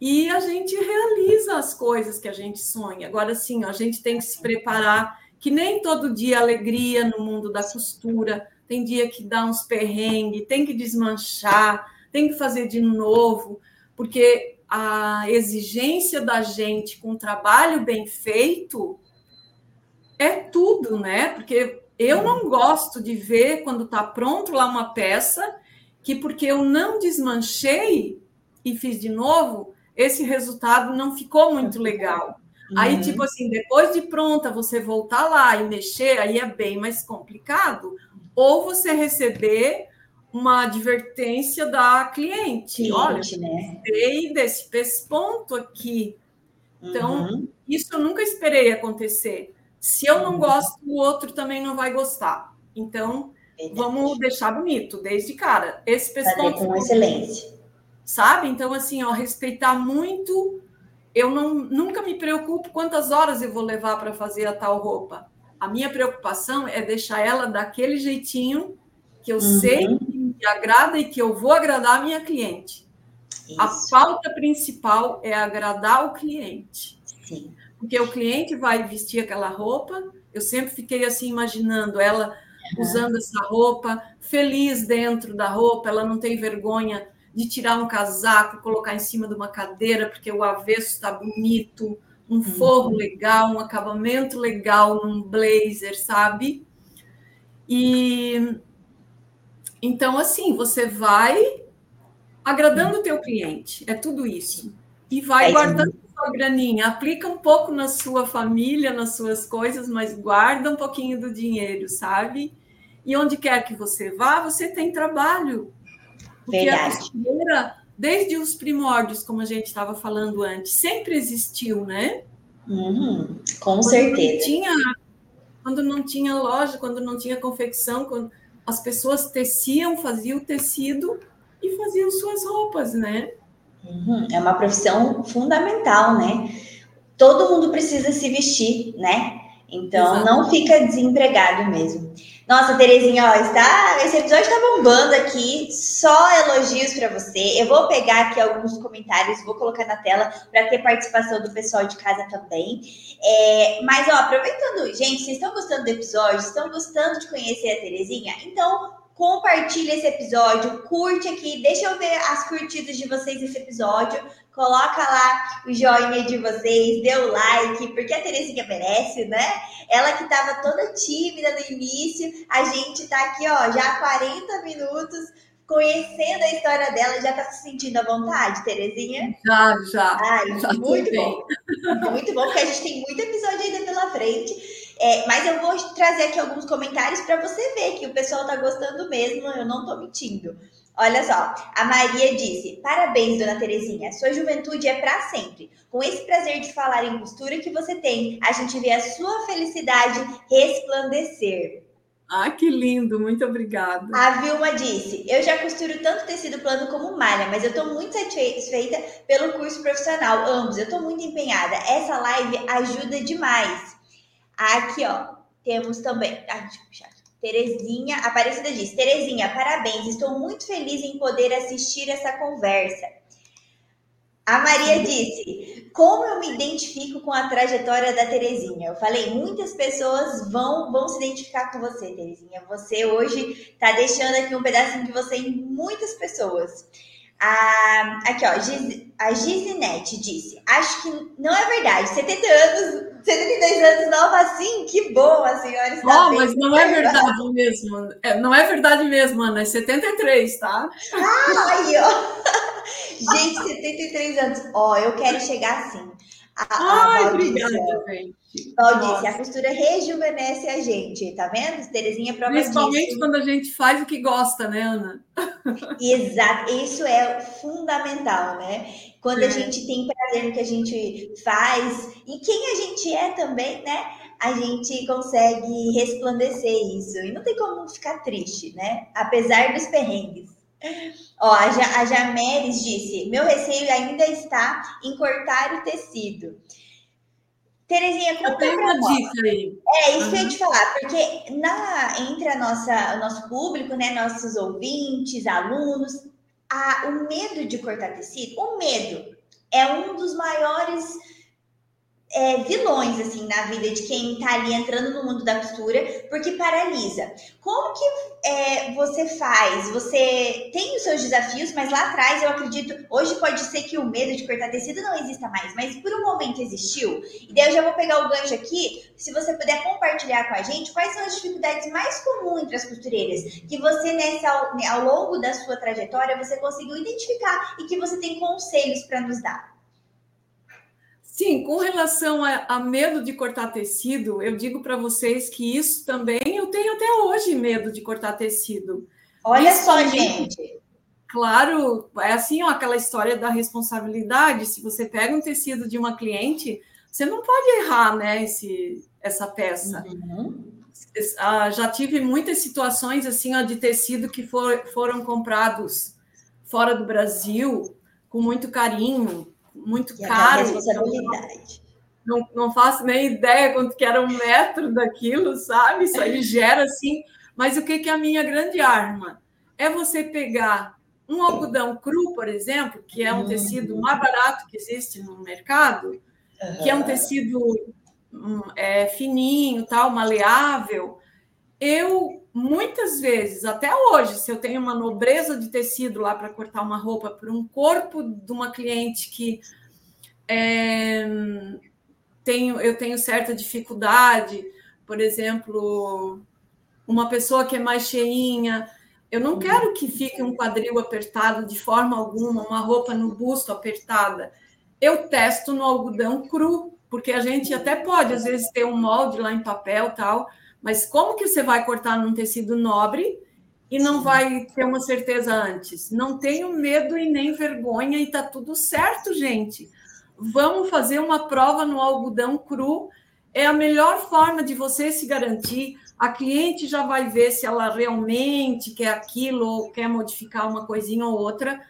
e a gente realiza as coisas que a gente sonha. Agora, sim, a gente tem que se preparar, que nem todo dia alegria no mundo da costura, tem dia que dá uns perrengues, tem que desmanchar, tem que fazer de novo, porque a exigência da gente com um trabalho bem feito é tudo, né? Porque eu não gosto de ver quando está pronto lá uma peça que porque eu não desmanchei e fiz de novo, esse resultado não ficou muito legal. Uhum. Aí, tipo assim, depois de pronta, você voltar lá e mexer, aí é bem mais complicado. Ou você receber uma advertência da cliente. cliente Olha, né? gostei desse pesponto aqui. Então, uhum. isso eu nunca esperei acontecer. Se eu não uhum. gosto, o outro também não vai gostar. Então, vamos deixar bonito desde cara. Esse pesponto. Fazer com excelência sabe? Então, assim, ó, respeitar muito. Eu não, nunca me preocupo quantas horas eu vou levar para fazer a tal roupa. A minha preocupação é deixar ela daquele jeitinho que eu uhum. sei me agrada e que eu vou agradar a minha cliente. Isso. A pauta principal é agradar o cliente. Sim. Porque o cliente vai vestir aquela roupa. Eu sempre fiquei assim imaginando ela uhum. usando essa roupa, feliz dentro da roupa, ela não tem vergonha de tirar um casaco, colocar em cima de uma cadeira, porque o avesso está bonito, um forro uhum. legal, um acabamento legal num blazer, sabe? E então assim, você vai agradando o teu cliente, é tudo isso. E vai é guardando sua graninha, aplica um pouco na sua família, nas suas coisas, mas guarda um pouquinho do dinheiro, sabe? E onde quer que você vá, você tem trabalho. Porque Verdade. a costureira, desde os primórdios, como a gente estava falando antes, sempre existiu, né? Uhum, com quando certeza. Não tinha, quando não tinha loja, quando não tinha confecção, quando as pessoas teciam, faziam tecido e faziam suas roupas, né? Uhum, é uma profissão fundamental, né? Todo mundo precisa se vestir, né? Então Exato. não fica desempregado mesmo. Nossa, Terezinha, ó, está, esse episódio está bombando aqui, só elogios para você. Eu vou pegar aqui alguns comentários, vou colocar na tela para ter participação do pessoal de casa também. É, mas, ó, aproveitando, gente, vocês estão gostando do episódio? Estão gostando de conhecer a Terezinha? Então, compartilha esse episódio, curte aqui, deixa eu ver as curtidas de vocês nesse episódio, coloca lá o joinha de vocês, dê o like, porque a Terezinha merece, né? Ela que estava toda tímida no início, a gente tá aqui, ó, já há 40 minutos conhecendo a história dela, já tá se sentindo à vontade, Terezinha? Já, já. Ai, já muito bom. Muito bom, porque a gente tem muito episódio ainda pela frente. É, mas eu vou trazer aqui alguns comentários para você ver que o pessoal tá gostando mesmo, eu não tô mentindo. Olha só, a Maria disse: Parabéns, dona Terezinha, sua juventude é para sempre. Com esse prazer de falar em costura que você tem, a gente vê a sua felicidade resplandecer. Ah, que lindo, muito obrigada. A Vilma disse: Eu já costuro tanto tecido plano como malha, mas eu estou muito satisfeita pelo curso profissional. Ambos, eu estou muito empenhada. Essa live ajuda demais. Aqui, ó, temos também. Ah, deixa eu puxar. Terezinha, Aparecida diz: Terezinha, parabéns, estou muito feliz em poder assistir essa conversa. A Maria disse: Como eu me identifico com a trajetória da Terezinha? Eu falei: muitas pessoas vão, vão se identificar com você, Terezinha. Você hoje está deixando aqui um pedacinho de você em muitas pessoas. A, aqui, ó, a Gizinete disse: Acho que não é verdade. 70 anos, 72 anos nova assim, que bom, a senhora está. Oh, mas não é verdade mesmo. É, não é verdade mesmo, Ana. É 73, tá? Ah, aí, ó. Gente, 73 anos. Ó, eu quero chegar assim. A, Ai, a obrigada, gente. A costura rejuvenesce a gente, tá vendo? Terezinha prova Principalmente disso. quando a gente faz o que gosta, né, Ana? Exato, isso é fundamental, né? Quando é. a gente tem prazer no que a gente faz e quem a gente é também, né? A gente consegue resplandecer isso. E não tem como ficar triste, né? Apesar dos perrengues. Ó, a, ja, a Jameres disse: meu receio ainda está em cortar o tecido. Terezinha, conta eu uma dica aí. É, isso uhum. que eu ia te falar, porque na, entre a nossa, o nosso público, né, nossos ouvintes, alunos, a, o medo de cortar tecido, o medo é um dos maiores é, vilões assim na vida de quem está ali entrando no mundo da costura, porque paralisa. Como que é, você faz? Você tem os seus desafios, mas lá atrás eu acredito, hoje pode ser que o medo de cortar tecido não exista mais, mas por um momento existiu. E daí eu já vou pegar o gancho aqui, se você puder compartilhar com a gente quais são as dificuldades mais comuns entre as costureiras que você nessa ao, longo da sua trajetória você conseguiu identificar e que você tem conselhos para nos dar. Sim, com relação a, a, medo de cortar tecido, eu digo para vocês que isso também eu tenho até hoje medo de cortar tecido. Olha isso só, gente. Claro, é assim, ó, aquela história da responsabilidade. Se você pega um tecido de uma cliente, você não pode errar, né, esse, essa peça. Uhum. Ah, já tive muitas situações assim, ó, de tecido que for, foram comprados fora do Brasil com muito carinho muito e caro. responsabilidade. Não, não faço nem ideia quanto que era um metro daquilo, sabe? Isso aí gera assim. Mas o que, que é a minha grande arma? É você pegar um algodão cru, por exemplo, que é um uhum. tecido mais barato que existe no mercado, que é um tecido um, é, fininho, tal, maleável. Eu muitas vezes, até hoje, se eu tenho uma nobreza de tecido lá para cortar uma roupa para um corpo de uma cliente que é, tenho, eu tenho certa dificuldade, por exemplo, uma pessoa que é mais cheinha, eu não quero que fique um quadril apertado de forma alguma, uma roupa no busto apertada. Eu testo no algodão cru, porque a gente até pode, às vezes, ter um molde lá em papel tal, mas como que você vai cortar num tecido nobre e não vai ter uma certeza antes? Não tenho medo e nem vergonha e tá tudo certo, gente. Vamos fazer uma prova no algodão cru. É a melhor forma de você se garantir. A cliente já vai ver se ela realmente quer aquilo ou quer modificar uma coisinha ou outra.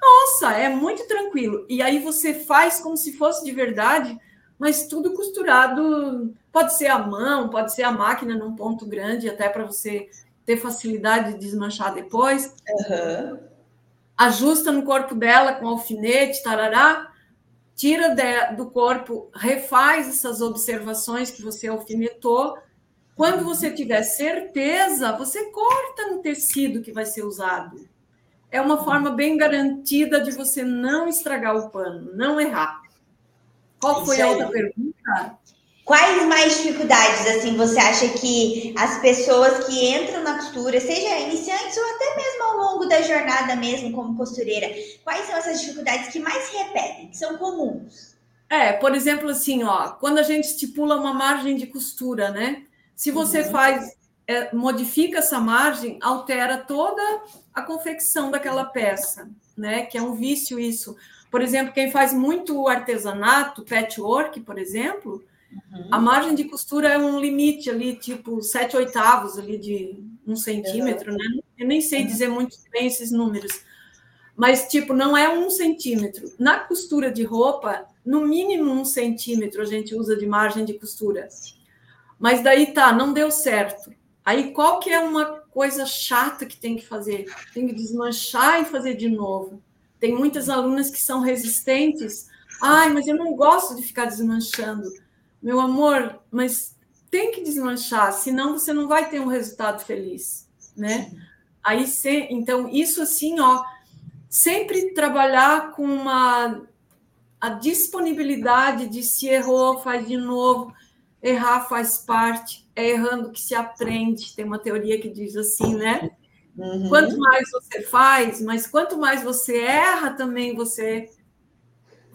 Nossa, é muito tranquilo. E aí você faz como se fosse de verdade, mas tudo costurado Pode ser a mão, pode ser a máquina num ponto grande, até para você ter facilidade de desmanchar depois. Uhum. Ajusta no corpo dela com alfinete, tarará. Tira de, do corpo, refaz essas observações que você alfinetou. Quando você tiver certeza, você corta no tecido que vai ser usado. É uma forma bem garantida de você não estragar o pano, não errar. Qual foi a outra pergunta? Quais mais dificuldades, assim, você acha que as pessoas que entram na costura, seja iniciantes ou até mesmo ao longo da jornada mesmo como costureira, quais são essas dificuldades que mais se repetem, que são comuns? É, por exemplo, assim, ó, quando a gente estipula uma margem de costura, né? Se você uhum. faz, é, modifica essa margem, altera toda a confecção daquela peça, né? Que é um vício isso. Por exemplo, quem faz muito artesanato, patchwork, por exemplo, Uhum. A margem de costura é um limite ali, tipo sete oitavos ali de um centímetro, uhum. né? Eu nem sei dizer muito bem esses números, mas tipo não é um centímetro. Na costura de roupa, no mínimo um centímetro a gente usa de margem de costura. Mas daí tá, não deu certo. Aí qual que é uma coisa chata que tem que fazer? Tem que desmanchar e fazer de novo. Tem muitas alunas que são resistentes. Ai, mas eu não gosto de ficar desmanchando meu amor, mas tem que desmanchar, senão você não vai ter um resultado feliz, né? Aí, se, então, isso assim, ó, sempre trabalhar com uma a disponibilidade de se errou, faz de novo, errar faz parte, é errando que se aprende. Tem uma teoria que diz assim, né? Uhum. Quanto mais você faz, mas quanto mais você erra, também você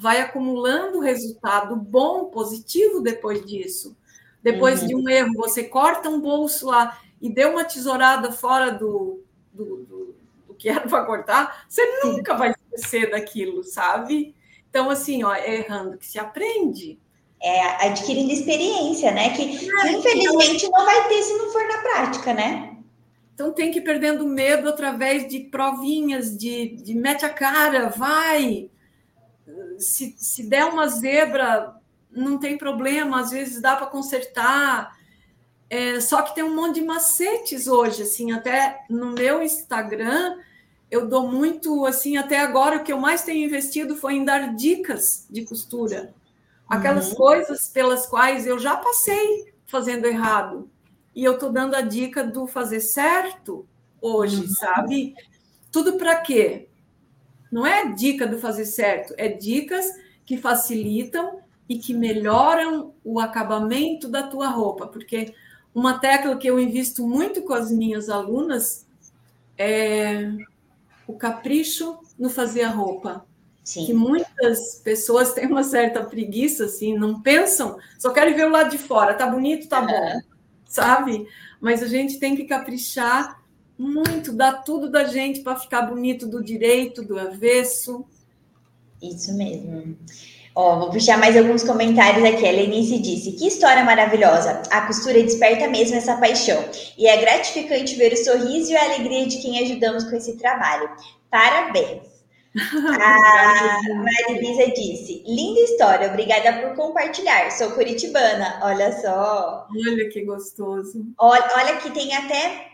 vai acumulando resultado bom, positivo depois disso. Depois uhum. de um erro, você corta um bolso lá e deu uma tesourada fora do, do, do, do que era para cortar, você nunca vai esquecer daquilo, sabe? Então, assim, ó, é errando que se aprende. É adquirindo experiência, né? Que, é, que infelizmente não vai ter se não for na prática, né? Então tem que ir perdendo medo através de provinhas, de, de mete a cara, vai. Se, se der uma zebra, não tem problema, às vezes dá para consertar. É, só que tem um monte de macetes hoje, assim, até no meu Instagram eu dou muito, assim, até agora o que eu mais tenho investido foi em dar dicas de costura. Aquelas uhum. coisas pelas quais eu já passei fazendo errado. E eu estou dando a dica do fazer certo hoje, uhum. sabe? Tudo para quê? Não é dica do fazer certo, é dicas que facilitam e que melhoram o acabamento da tua roupa, porque uma tecla que eu invisto muito com as minhas alunas é o capricho no fazer a roupa. Sim. Que muitas pessoas têm uma certa preguiça, assim, não pensam, só querem ver o lado de fora, tá bonito, tá bom, é. sabe? Mas a gente tem que caprichar muito, dar tudo da gente para ficar bonito do direito, do avesso. Isso mesmo. Ó, vou puxar mais alguns comentários aqui. A Lenice disse: Que história maravilhosa! A costura desperta mesmo essa paixão. E é gratificante ver o sorriso e a alegria de quem ajudamos com esse trabalho. Parabéns! A Marilisa disse: Linda história, obrigada por compartilhar. Sou curitibana, olha só. Olha que gostoso. Olha, olha que tem até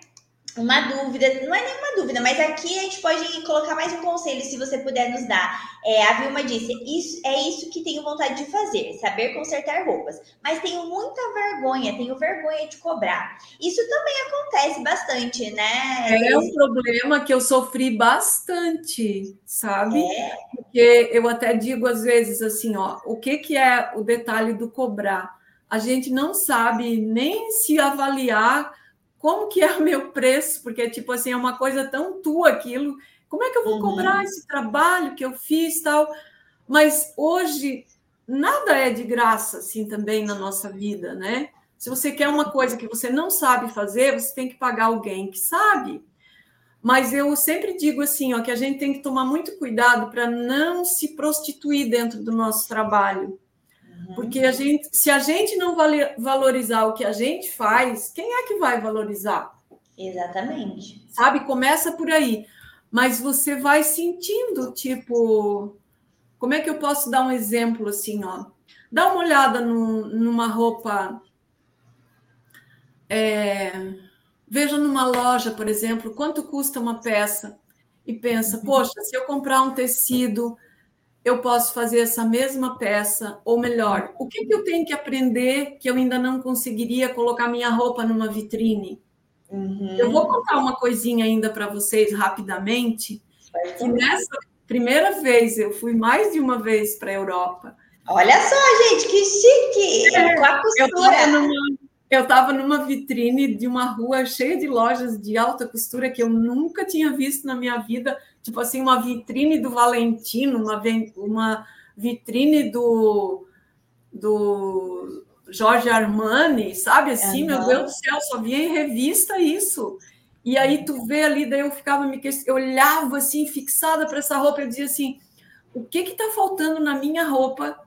uma dúvida, não é nenhuma dúvida, mas aqui a gente pode colocar mais um conselho, se você puder nos dar. É, a Vilma disse: isso, é isso que tenho vontade de fazer, saber consertar roupas. Mas tenho muita vergonha, tenho vergonha de cobrar. Isso também acontece bastante, né? É um problema que eu sofri bastante, sabe? É. Porque eu até digo às vezes assim: ó, o que, que é o detalhe do cobrar? A gente não sabe nem se avaliar como que é o meu preço, porque tipo assim, é uma coisa tão tua aquilo, como é que eu vou uhum. cobrar esse trabalho que eu fiz tal? Mas hoje nada é de graça assim também na nossa vida, né? Se você quer uma coisa que você não sabe fazer, você tem que pagar alguém que sabe. Mas eu sempre digo assim, ó, que a gente tem que tomar muito cuidado para não se prostituir dentro do nosso trabalho. Porque a gente, se a gente não valorizar o que a gente faz, quem é que vai valorizar? Exatamente. Sabe? Começa por aí. Mas você vai sentindo, tipo, como é que eu posso dar um exemplo assim, ó? Dá uma olhada numa roupa. É, veja numa loja, por exemplo, quanto custa uma peça e pensa, uhum. poxa, se eu comprar um tecido eu posso fazer essa mesma peça, ou melhor, o que, que eu tenho que aprender que eu ainda não conseguiria colocar minha roupa numa vitrine? Uhum. Eu vou contar uma coisinha ainda para vocês rapidamente, que nessa primeira vez, eu fui mais de uma vez para a Europa. Olha só, gente, que chique! É, com a costura. Eu estava numa vitrine de uma rua cheia de lojas de alta costura que eu nunca tinha visto na minha vida tipo assim, uma vitrine do Valentino, uma, uma vitrine do, do Jorge Armani, sabe assim, uhum. meu Deus do céu, só via em revista isso. E aí tu vê ali, daí eu ficava me eu olhava assim, fixada para essa roupa, eu dizia assim, o que que tá faltando na minha roupa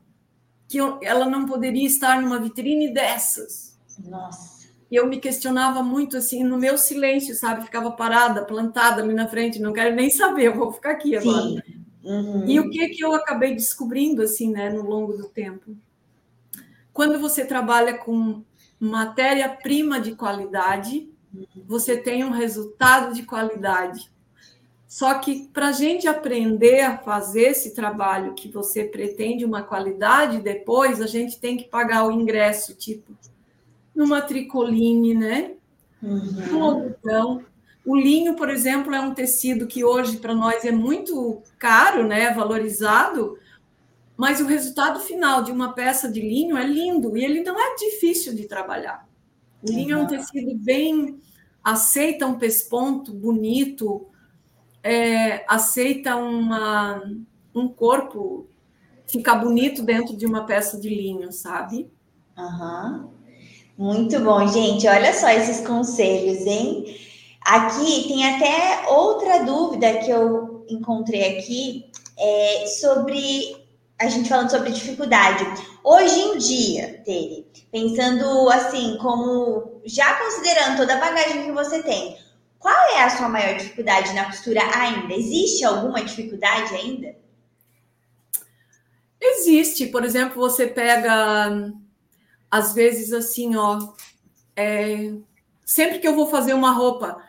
que eu, ela não poderia estar numa vitrine dessas? Nossa. E eu me questionava muito assim, no meu silêncio, sabe? Ficava parada, plantada ali na frente, não quero nem saber, eu vou ficar aqui agora. Sim. Uhum. E o que que eu acabei descobrindo assim, né, no longo do tempo? Quando você trabalha com matéria-prima de qualidade, você tem um resultado de qualidade. Só que para a gente aprender a fazer esse trabalho que você pretende uma qualidade depois, a gente tem que pagar o ingresso, tipo, numa tricoline, né? Uhum. Um algodão. O linho, por exemplo, é um tecido que hoje para nós é muito caro, né, valorizado, mas o resultado final de uma peça de linho é lindo e ele não é difícil de trabalhar. O linho uhum. é um tecido bem aceita um pesponto bonito, é, aceita uma, um corpo ficar bonito dentro de uma peça de linho, sabe? Uhum. Muito bom, gente. Olha só esses conselhos, hein? Aqui tem até outra dúvida que eu encontrei aqui é, sobre a gente falando sobre dificuldade. Hoje em dia, Tere, pensando assim, como já considerando toda a bagagem que você tem, qual é a sua maior dificuldade na costura ainda? Existe alguma dificuldade ainda? Existe, por exemplo, você pega às vezes assim, ó, é, sempre que eu vou fazer uma roupa,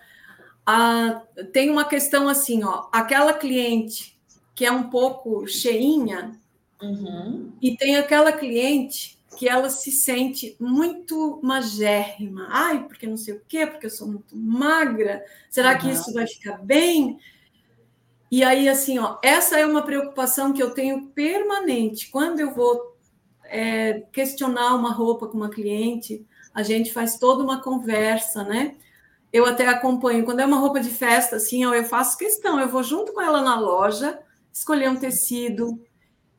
a, tem uma questão assim, ó, aquela cliente que é um pouco cheinha uhum. e tem aquela cliente que ela se sente muito magérrima. Ai, porque não sei o quê, porque eu sou muito magra. Será uhum. que isso vai ficar bem? E aí, assim, ó, essa é uma preocupação que eu tenho permanente. Quando eu vou é, questionar uma roupa com uma cliente, a gente faz toda uma conversa, né? Eu até acompanho. Quando é uma roupa de festa, assim, eu faço questão, eu vou junto com ela na loja, escolher um tecido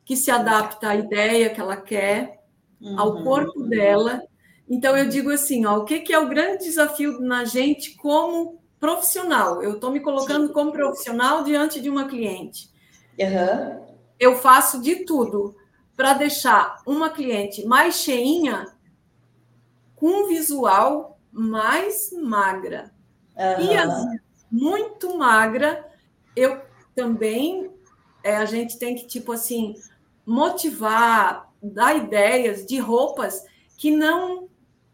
que se adapta à ideia que ela quer, uhum. ao corpo dela. Então, eu digo assim, ó, o que, que é o grande desafio na gente como profissional. Eu estou me colocando Sim. como profissional diante de uma cliente. Uhum. Eu faço de tudo para deixar uma cliente mais cheinha com um visual mais magra. Uhum. E as muito magra, eu também é, a gente tem que tipo assim motivar, dar ideias de roupas que não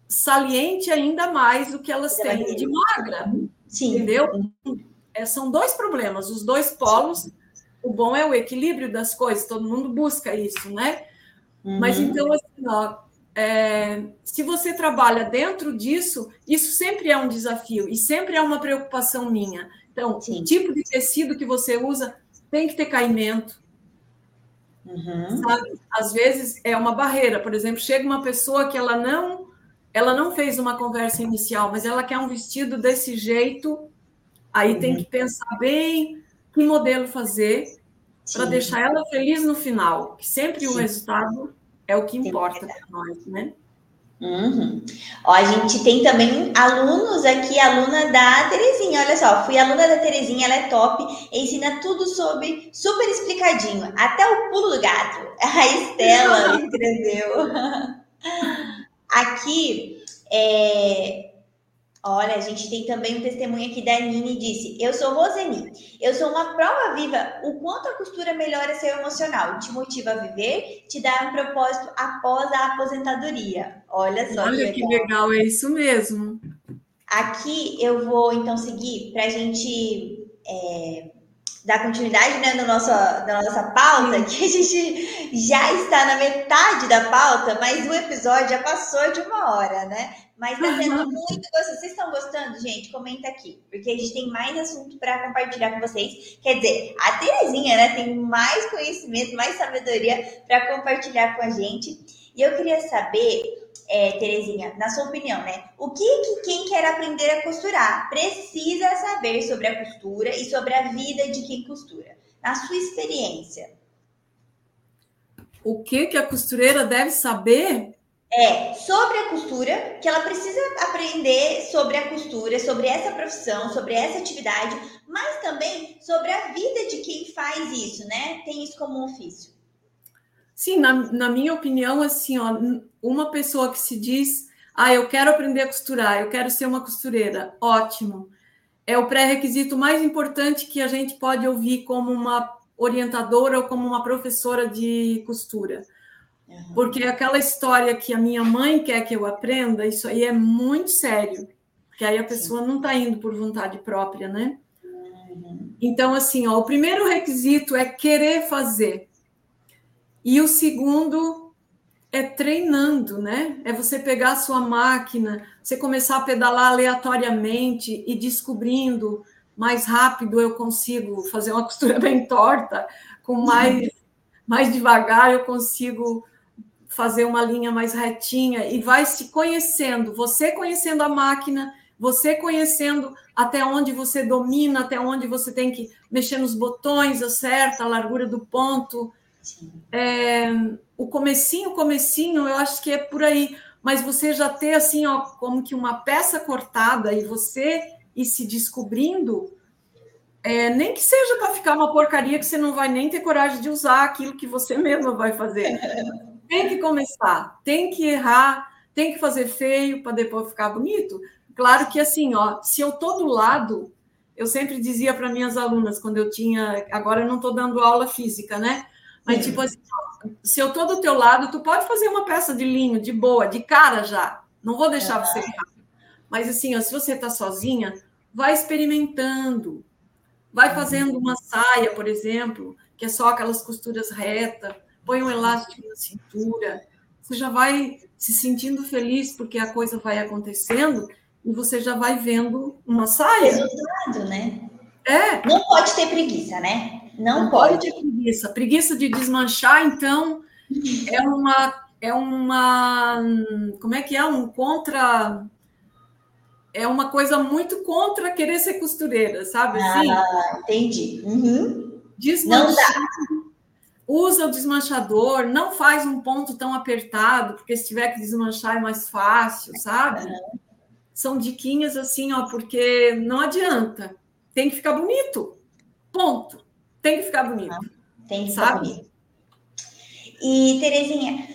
saliente ainda mais o que elas têm de magra. Sim. Entendeu? É, são dois problemas, os dois polos. O bom é o equilíbrio das coisas, todo mundo busca isso, né? Uhum. Mas então, assim, ó, é, se você trabalha dentro disso, isso sempre é um desafio e sempre é uma preocupação minha. Então, Sim. o tipo de tecido que você usa tem que ter caimento. Uhum. Sabe? Às vezes é uma barreira. Por exemplo, chega uma pessoa que ela não ela não fez uma conversa inicial, mas ela quer um vestido desse jeito, aí uhum. tem que pensar bem que modelo fazer para deixar ela feliz no final, que sempre Sim. o resultado é o que importa para nós, né? Uhum. Ó, a gente tem também alunos aqui, aluna da Terezinha, olha só, fui aluna da Terezinha, ela é top, ensina tudo sobre, super explicadinho, até o pulo do gato. A Estela escreveu. Aqui, é... olha, a gente tem também um testemunho aqui da Nini, disse, eu sou Roseni, eu sou uma prova viva o quanto a costura melhora seu emocional, te motiva a viver, te dá um propósito após a aposentadoria. Olha só. Olha que legal, legal é isso mesmo. Aqui eu vou então seguir para a gente é, dar continuidade né, no nosso, na nossa pauta, que a gente já está na metade da pauta, mas o episódio já passou de uma hora, né? Mas está sendo uhum. muito gostoso. Vocês estão gostando, gente? Comenta aqui, porque a gente tem mais assunto para compartilhar com vocês. Quer dizer, a Terezinha né, tem mais conhecimento, mais sabedoria para compartilhar com a gente. E eu queria saber é, Terezinha, na sua opinião, né? O que, que quem quer aprender a costurar precisa saber sobre a costura e sobre a vida de quem costura? Na sua experiência. O que, que a costureira deve saber? É, sobre a costura, que ela precisa aprender sobre a costura, sobre essa profissão, sobre essa atividade, mas também sobre a vida de quem faz isso, né? Tem isso como um ofício. Sim, na, na minha opinião, assim, ó, uma pessoa que se diz, ah, eu quero aprender a costurar, eu quero ser uma costureira, ótimo. É o pré-requisito mais importante que a gente pode ouvir como uma orientadora ou como uma professora de costura. Uhum. Porque aquela história que a minha mãe quer que eu aprenda, isso aí é muito sério. Porque aí a pessoa Sim. não está indo por vontade própria, né? Uhum. Então, assim, ó, o primeiro requisito é querer fazer. E o segundo é treinando, né? É você pegar a sua máquina, você começar a pedalar aleatoriamente e descobrindo mais rápido eu consigo fazer uma costura bem torta, com mais mais devagar eu consigo fazer uma linha mais retinha e vai se conhecendo, você conhecendo a máquina, você conhecendo até onde você domina, até onde você tem que mexer nos botões, acerta a largura do ponto. É, o comecinho, comecinho, eu acho que é por aí. Mas você já ter assim, ó, como que uma peça cortada e você ir se descobrindo, é, nem que seja para ficar uma porcaria que você não vai nem ter coragem de usar aquilo que você mesma vai fazer. Tem que começar, tem que errar, tem que fazer feio para depois ficar bonito. Claro que assim, ó, se eu tô do lado, eu sempre dizia para minhas alunas quando eu tinha, agora eu não estou dando aula física, né? Mas tipo assim, se eu tô do teu lado, tu pode fazer uma peça de linho de boa, de cara já. Não vou deixar você errar. Mas assim, ó, se você está sozinha, vai experimentando. Vai fazendo uma saia, por exemplo, que é só aquelas costuras retas, põe um elástico na cintura. Você já vai se sentindo feliz porque a coisa vai acontecendo e você já vai vendo uma saia. Resultado, né? É. Não pode ter preguiça, né? Não, não pode. ter preguiça. Preguiça de desmanchar, então, é uma. É uma. Como é que é? Um contra. É uma coisa muito contra querer ser costureira, sabe? Assim? Ah, entendi. Uhum. Desmanchar. Usa o desmanchador, não faz um ponto tão apertado, porque se tiver que desmanchar é mais fácil, sabe? Uhum. São diquinhas assim, ó, porque não adianta. Tem que ficar bonito. Ponto. Tem que ficar bonito. Tem que ficar bonito. E, Terezinha,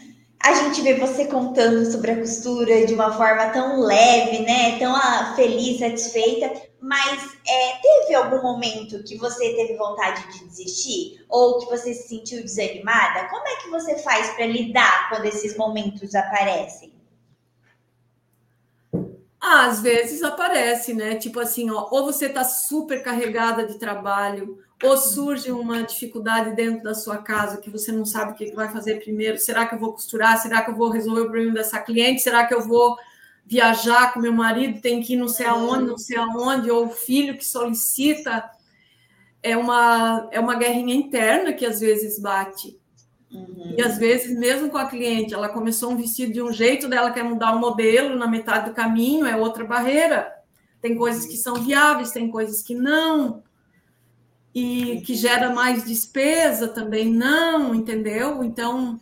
a gente vê você contando sobre a costura de uma forma tão leve, né? Tão ah, feliz, satisfeita. Mas é, teve algum momento que você teve vontade de desistir? Ou que você se sentiu desanimada? Como é que você faz para lidar quando esses momentos aparecem? Ah, às vezes aparece, né? Tipo assim, ó, ou você está super carregada de trabalho, ou surge uma dificuldade dentro da sua casa que você não sabe o que vai fazer primeiro. Será que eu vou costurar? Será que eu vou resolver o problema dessa cliente? Será que eu vou viajar com meu marido? Tem que ir não sei aonde, não sei aonde, ou o filho que solicita. É uma, é uma guerrinha interna que às vezes bate. Uhum. E às vezes, mesmo com a cliente, ela começou um vestido de um jeito, dela quer mudar o modelo na metade do caminho, é outra barreira. Tem coisas que são viáveis, tem coisas que não. E que gera mais despesa também não, entendeu? Então,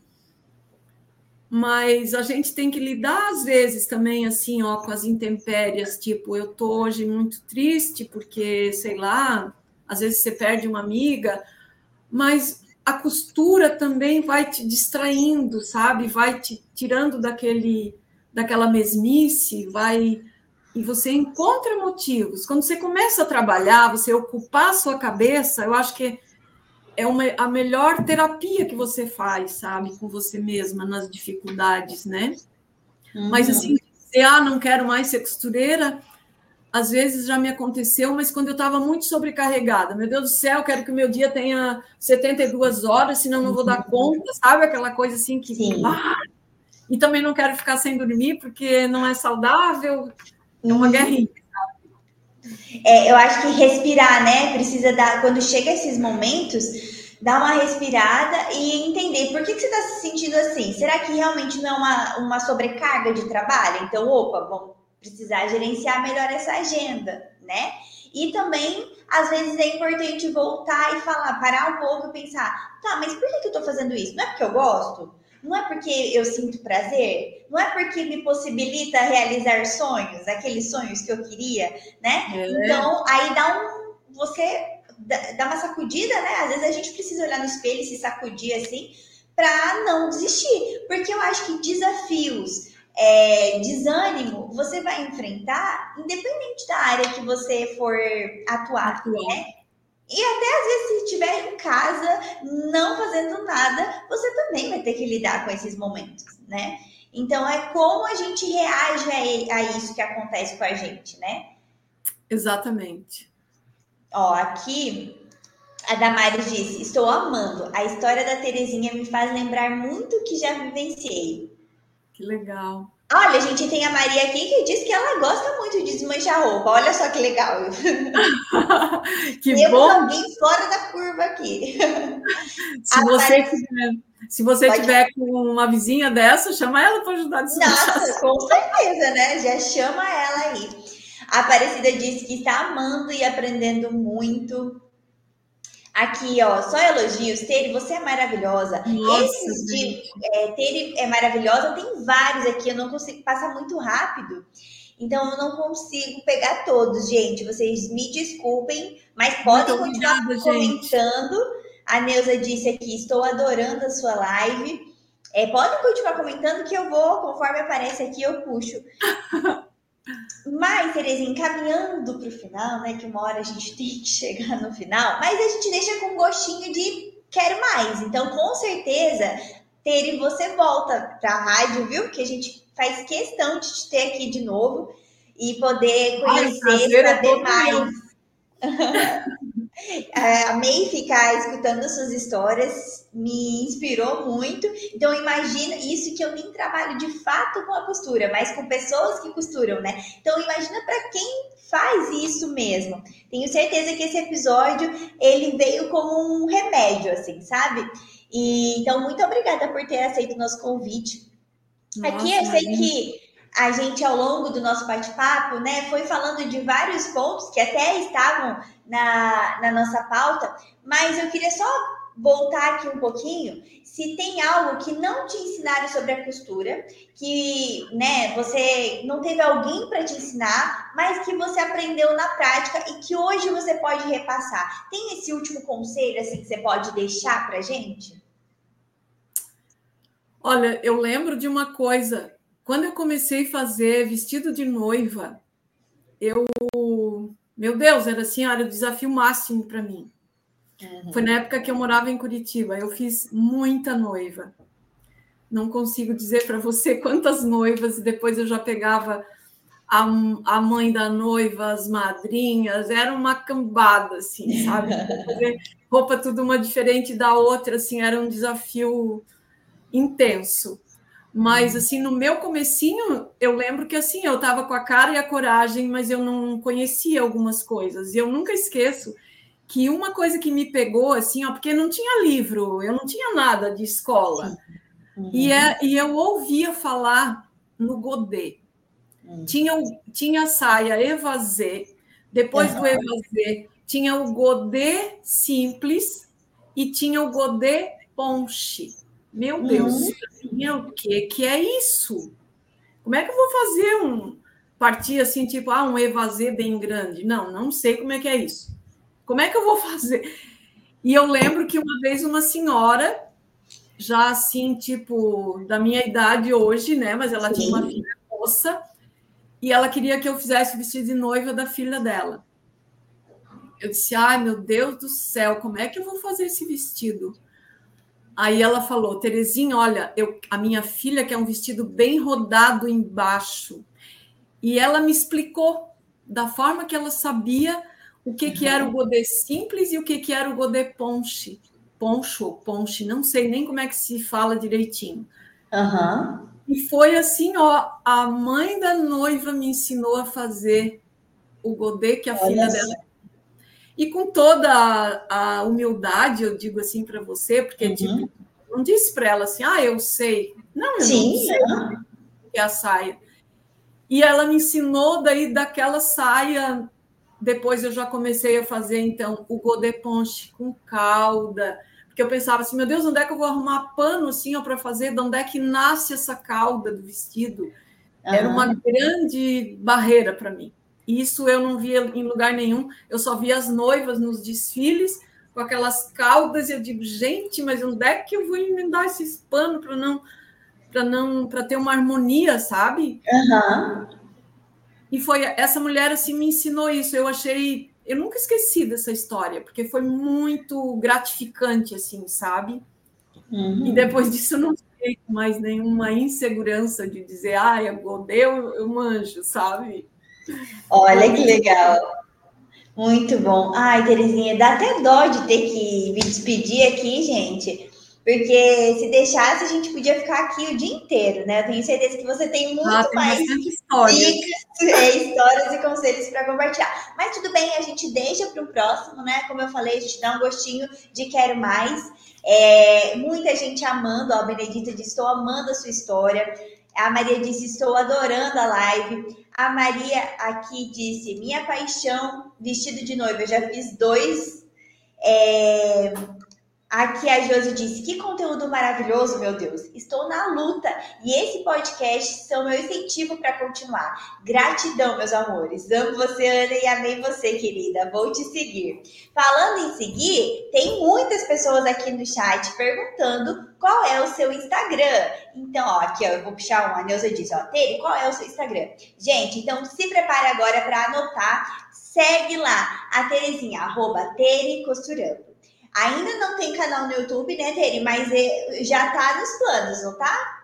mas a gente tem que lidar às vezes também assim, ó, com as intempéries, tipo, eu tô hoje muito triste porque, sei lá, às vezes você perde uma amiga, mas a costura também vai te distraindo, sabe? Vai te tirando daquele daquela mesmice, vai e você encontra motivos. Quando você começa a trabalhar, você ocupar a sua cabeça, eu acho que é uma, a melhor terapia que você faz, sabe, com você mesma nas dificuldades, né? Uhum. Mas assim, dizer, ah, não quero mais ser costureira, às vezes já me aconteceu, mas quando eu estava muito sobrecarregada, meu Deus do céu, quero que o meu dia tenha 72 horas, senão não vou dar conta, sabe? Aquela coisa assim que. Ah, e também não quero ficar sem dormir, porque não é saudável, é uma guerrinha. É, eu acho que respirar, né? Precisa dar. Quando chega esses momentos, dar uma respirada e entender por que, que você está se sentindo assim. Será que realmente não é uma, uma sobrecarga de trabalho? Então, opa, vamos precisar gerenciar melhor essa agenda, né? E também, às vezes, é importante voltar e falar, parar um pouco e pensar, tá, mas por que, que eu tô fazendo isso? Não é porque eu gosto? Não é porque eu sinto prazer? Não é porque me possibilita realizar sonhos, aqueles sonhos que eu queria, né? É. Então, aí dá um. Você dá uma sacudida, né? Às vezes a gente precisa olhar no espelho e se sacudir assim, para não desistir. Porque eu acho que desafios é, desânimo você vai enfrentar, independente da área que você for atuar, né? E até às vezes, se estiver em casa, não fazendo nada, você também vai ter que lidar com esses momentos, né? Então, é como a gente reage a, isso que acontece com a gente, né? Exatamente. Ó, aqui A Damares disse: Estou amando. A história da Terezinha me faz lembrar muito o que já vivenciei. Que legal. Olha, a gente tem a Maria aqui que diz que ela gosta muito de desmanchar roupa. Olha só que legal. que Temos bom. alguém fora da curva aqui. Se a você Maria... tiver, se você tiver com uma vizinha dessa, chama ela para ajudar a desmanchar. Nossa, com certeza, né? Já chama ela aí. A Aparecida disse que está amando e aprendendo muito. Aqui, ó, só elogios. Tere, você é maravilhosa. Nossa, Esses de é, Tere é maravilhosa, tem vários aqui, eu não consigo passar muito rápido. Então, eu não consigo pegar todos, gente. Vocês me desculpem, mas podem muito continuar obrigada, comentando. Gente. A Neuza disse aqui: estou adorando a sua live. É, podem continuar comentando que eu vou, conforme aparece aqui, eu puxo. Mas, Terezinha, encaminhando para o final, né? Que uma hora a gente tem que chegar no final, mas a gente deixa com um gostinho de quero mais. Então, com certeza, Tere, você volta para a rádio, viu? Que a gente faz questão de te ter aqui de novo e poder conhecer, Ai, saber mais. É, amei ficar escutando suas histórias, me inspirou muito. Então, imagina isso que eu nem trabalho de fato com a costura, mas com pessoas que costuram, né? Então, imagina para quem faz isso mesmo. Tenho certeza que esse episódio ele veio como um remédio, assim, sabe? E então, muito obrigada por ter aceito o nosso convite. Nossa, Aqui eu sei que a gente, ao longo do nosso bate-papo, né, foi falando de vários pontos que até estavam na, na nossa pauta, mas eu queria só voltar aqui um pouquinho, se tem algo que não te ensinaram sobre a costura, que, né, você não teve alguém para te ensinar, mas que você aprendeu na prática e que hoje você pode repassar. Tem esse último conselho assim que você pode deixar para gente? Olha, eu lembro de uma coisa quando eu comecei a fazer vestido de noiva, eu, meu Deus, era assim, era o desafio máximo para mim. Uhum. Foi na época que eu morava em Curitiba. Eu fiz muita noiva. Não consigo dizer para você quantas noivas, e depois eu já pegava a, a mãe da noiva, as madrinhas, era uma cambada, assim, sabe? Fazer roupa tudo uma diferente da outra, assim, era um desafio intenso. Mas, assim, no meu comecinho, eu lembro que, assim, eu estava com a cara e a coragem, mas eu não conhecia algumas coisas. E eu nunca esqueço que uma coisa que me pegou, assim, ó, porque não tinha livro, eu não tinha nada de escola. Uhum. E, é, e eu ouvia falar no godê. Uhum. Tinha, tinha a saia evasê, depois uhum. do evasê tinha o godê simples e tinha o godê ponche. Meu Deus, uhum. o que que é isso? Como é que eu vou fazer um partir assim, tipo, ah, um evasê bem grande? Não, não sei como é que é isso. Como é que eu vou fazer? E eu lembro que uma vez uma senhora, já assim, tipo, da minha idade hoje, né? Mas ela Sim. tinha uma filha moça, e ela queria que eu fizesse o vestido de noiva da filha dela. Eu disse, ai meu Deus do céu, como é que eu vou fazer esse vestido? Aí ela falou, Terezinha, olha, eu, a minha filha quer um vestido bem rodado embaixo. E ela me explicou da forma que ela sabia o que, que era o godê simples e o que, que era o godê ponche. Poncho ou ponche, não sei nem como é que se fala direitinho. Uhum. E foi assim, ó, a mãe da noiva me ensinou a fazer o godê que a olha filha dela e com toda a, a humildade, eu digo assim para você, porque uhum. tipo, não disse para ela assim, ah, eu sei. Não, eu Sim, não sei é. que é a saia. E ela me ensinou daí daquela saia. Depois eu já comecei a fazer então o godê ponche com cauda, porque eu pensava assim, meu Deus, onde é que eu vou arrumar pano assim para fazer? De onde é que nasce essa cauda do vestido? Era uma grande barreira para mim. Isso eu não via em lugar nenhum. Eu só via as noivas nos desfiles com aquelas caudas e eu digo, gente, mas onde é que eu vou emendar esse pano para não para não para ter uma harmonia, sabe? Uhum. E foi essa mulher assim me ensinou isso. Eu achei, eu nunca esqueci dessa história, porque foi muito gratificante assim, sabe? Uhum. E depois disso eu não sei mais nenhuma insegurança de dizer, ah, eu godeu, eu manjo, sabe? Olha que legal. Muito bom. Ai, Terezinha, dá até dó de ter que me despedir aqui, gente. Porque se deixasse, a gente podia ficar aqui o dia inteiro, né? Eu tenho certeza que você tem muito ah, tem mais histórias. dicas, é, histórias e conselhos para compartilhar. Mas tudo bem, a gente deixa para o próximo, né? Como eu falei, a gente dá um gostinho de quero mais. É, muita gente amando, ó, a Benedita disse: estou amando a sua história. A Maria disse: estou adorando a live. A Maria aqui disse: minha paixão, vestido de noiva. Eu já fiz dois. É, Aqui a Josi disse: que conteúdo maravilhoso, meu Deus. Estou na luta e esse podcast são meu incentivo para continuar. Gratidão, meus amores. Amo você, Ana, e amei você, querida. Vou te seguir. Falando em seguir, tem muitas pessoas aqui no chat perguntando qual é o seu Instagram. Então, ó, aqui ó, eu vou puxar uma. A Neuza diz: ó, Tere, qual é o seu Instagram? Gente, então se prepare agora para anotar. Segue lá a Terezinha, arroba Tere Costurando. Ainda não tem canal no YouTube, né, Tere? Mas é, já tá nos planos, não tá?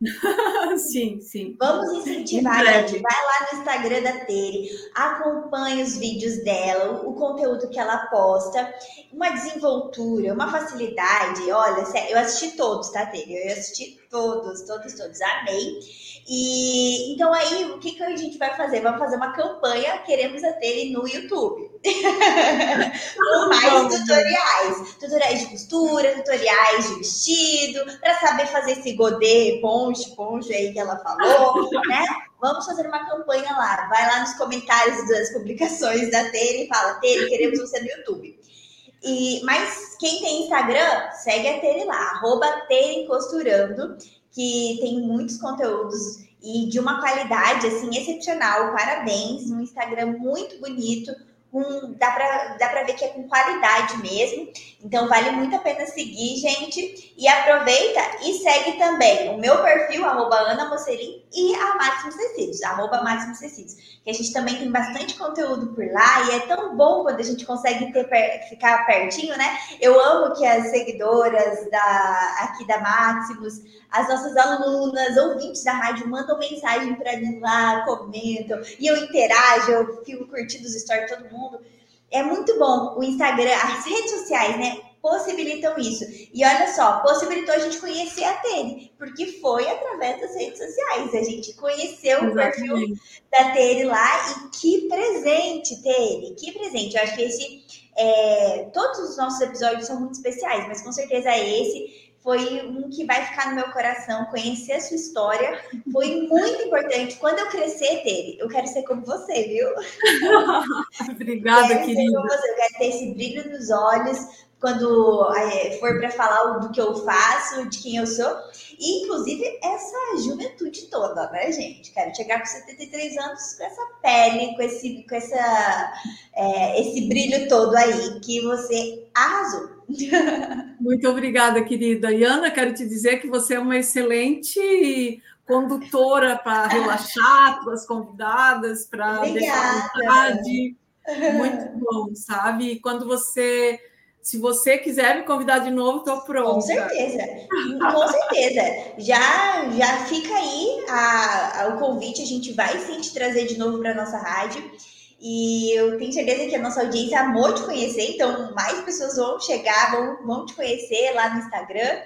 sim, sim. Vamos incentivar, gente. Vai lá no Instagram da Tere, acompanhe os vídeos dela, o conteúdo que ela posta, uma desenvoltura, uma facilidade. Olha, eu assisti todos, tá, Tere? Eu assisti todos, todos, todos. Amei. E então aí, o que, que a gente vai fazer? Vamos fazer uma campanha, queremos a Tere no YouTube. Com mais tutoriais. Tutoriais de costura, tutoriais de vestido, para saber fazer esse godê, ponche, ponche aí que ela falou, né? Vamos fazer uma campanha lá. Vai lá nos comentários das publicações da Tere e fala: Tere, queremos você no YouTube. E, mas quem tem Instagram, segue a Tere lá, arroba Tere Costurando, que tem muitos conteúdos e de uma qualidade assim excepcional. Parabéns, um Instagram muito bonito, com, dá para dá pra ver que é com qualidade mesmo. Então vale muito a pena seguir, gente. E aproveita e segue também o meu perfil, arroba Ana Mocelin, e a Máximos Tecidos, arroba Máximos Tecidos. Que a gente também tem bastante conteúdo por lá e é tão bom quando a gente consegue ter, ficar pertinho, né? Eu amo que as seguidoras da, aqui da Máximos, as nossas alunas, ouvintes da rádio, mandam mensagem para mim lá, comentam, e eu interajo, eu fico curtindo os stories todo mundo. É muito bom o Instagram, as redes sociais, né? Possibilitam isso. E olha só, possibilitou a gente conhecer a Tere, porque foi através das redes sociais. A gente conheceu Exatamente. o perfil da Tere lá e que presente, Tere, que presente. Eu acho que esse. É, todos os nossos episódios são muito especiais, mas com certeza esse foi um que vai ficar no meu coração. Conhecer a sua história foi muito importante. Quando eu crescer, Tere, eu quero ser como você, viu? Obrigada, quero querida. Você, eu quero ter esse brilho nos olhos quando é, for para falar do que eu faço, de quem eu sou. E, inclusive, essa juventude toda, né, gente? Quero chegar com 73 anos com essa pele, com esse, com essa, é, esse brilho todo aí que você arrasou. Muito obrigada, querida. E Ana, quero te dizer que você é uma excelente condutora para relaxar as convidadas, para deixar vontade. Muito bom, sabe? E quando você se você quiser me convidar de novo, estou pronta. Com certeza, com certeza. Já, já fica aí a, a, o convite, a gente vai sim te trazer de novo para nossa rádio. E eu tenho certeza que a nossa audiência amou te conhecer, então mais pessoas vão chegar, vão, vão te conhecer lá no Instagram.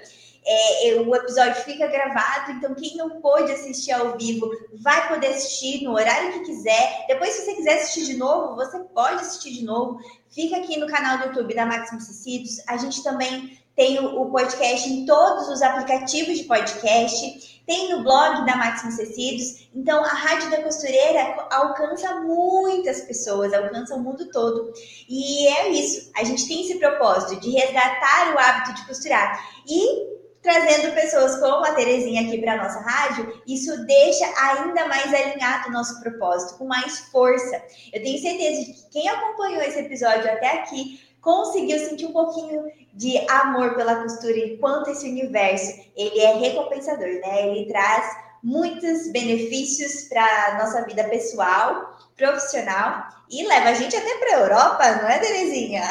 É, é, o episódio fica gravado, então quem não pôde assistir ao vivo vai poder assistir no horário que quiser. Depois, se você quiser assistir de novo, você pode assistir de novo. Fica aqui no canal do YouTube da Maximus Tecidos. A gente também tem o, podcast em todos os aplicativos de podcast, tem no blog da Máximos Tecidos. Então, a Rádio da Costureira alcança muitas pessoas, alcança o mundo todo. E é isso, a gente tem esse propósito de resgatar o hábito de costurar. E trazendo pessoas como a Terezinha aqui para a nossa rádio, isso deixa ainda mais alinhado o nosso propósito, com mais força. Eu tenho certeza de que quem acompanhou esse episódio até aqui conseguiu sentir um pouquinho de amor pela costura e quanto esse universo ele é recompensador, né? Ele traz muitos benefícios para nossa vida pessoal profissional e leva a gente até para a Europa, não é, Terezinha?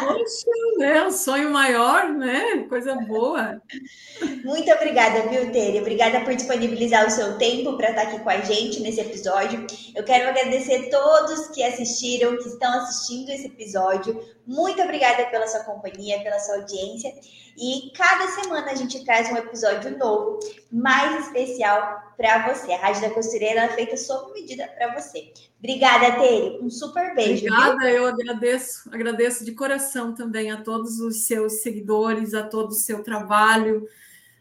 Poxa, né? O sonho maior, né? Coisa boa. Muito obrigada, viu, Tere? Obrigada por disponibilizar o seu tempo para estar aqui com a gente nesse episódio. Eu quero agradecer todos que assistiram, que estão assistindo esse episódio. Muito obrigada pela sua companhia, pela sua audiência. E cada semana a gente traz um episódio novo, mais especial para você. A Rádio da Costureira é feita sob medida para você. Obrigada, Tere. Um super beijo. Obrigada, viu? eu agradeço, agradeço de coração também a todos os seus seguidores, a todo o seu trabalho,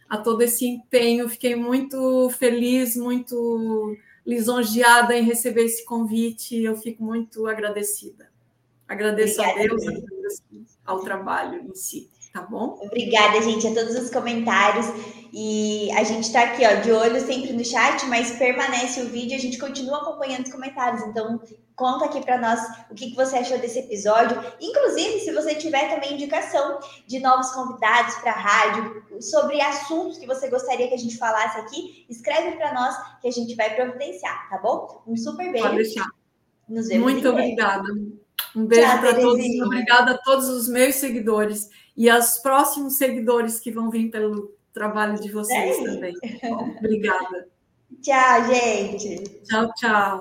a todo esse empenho. Fiquei muito feliz, muito lisonjeada em receber esse convite. Eu fico muito agradecida. Agradeço Obrigada, a Deus, agradeço ao trabalho em si tá bom? Obrigada, gente, a todos os comentários. E a gente está aqui, ó, de olho sempre no chat, mas permanece o vídeo, a gente continua acompanhando os comentários. Então, conta aqui para nós o que, que você achou desse episódio. Inclusive, se você tiver também indicação de novos convidados para a rádio, sobre assuntos que você gostaria que a gente falasse aqui, escreve para nós que a gente vai providenciar, tá bom? Um super beijo. Pode deixar. Nos vemos Muito obrigada. Um beijo para todos. Obrigada a todos os meus seguidores e aos próximos seguidores que vão vir pelo trabalho de vocês é. também. Bom, obrigada. Tchau, gente. Tchau, tchau.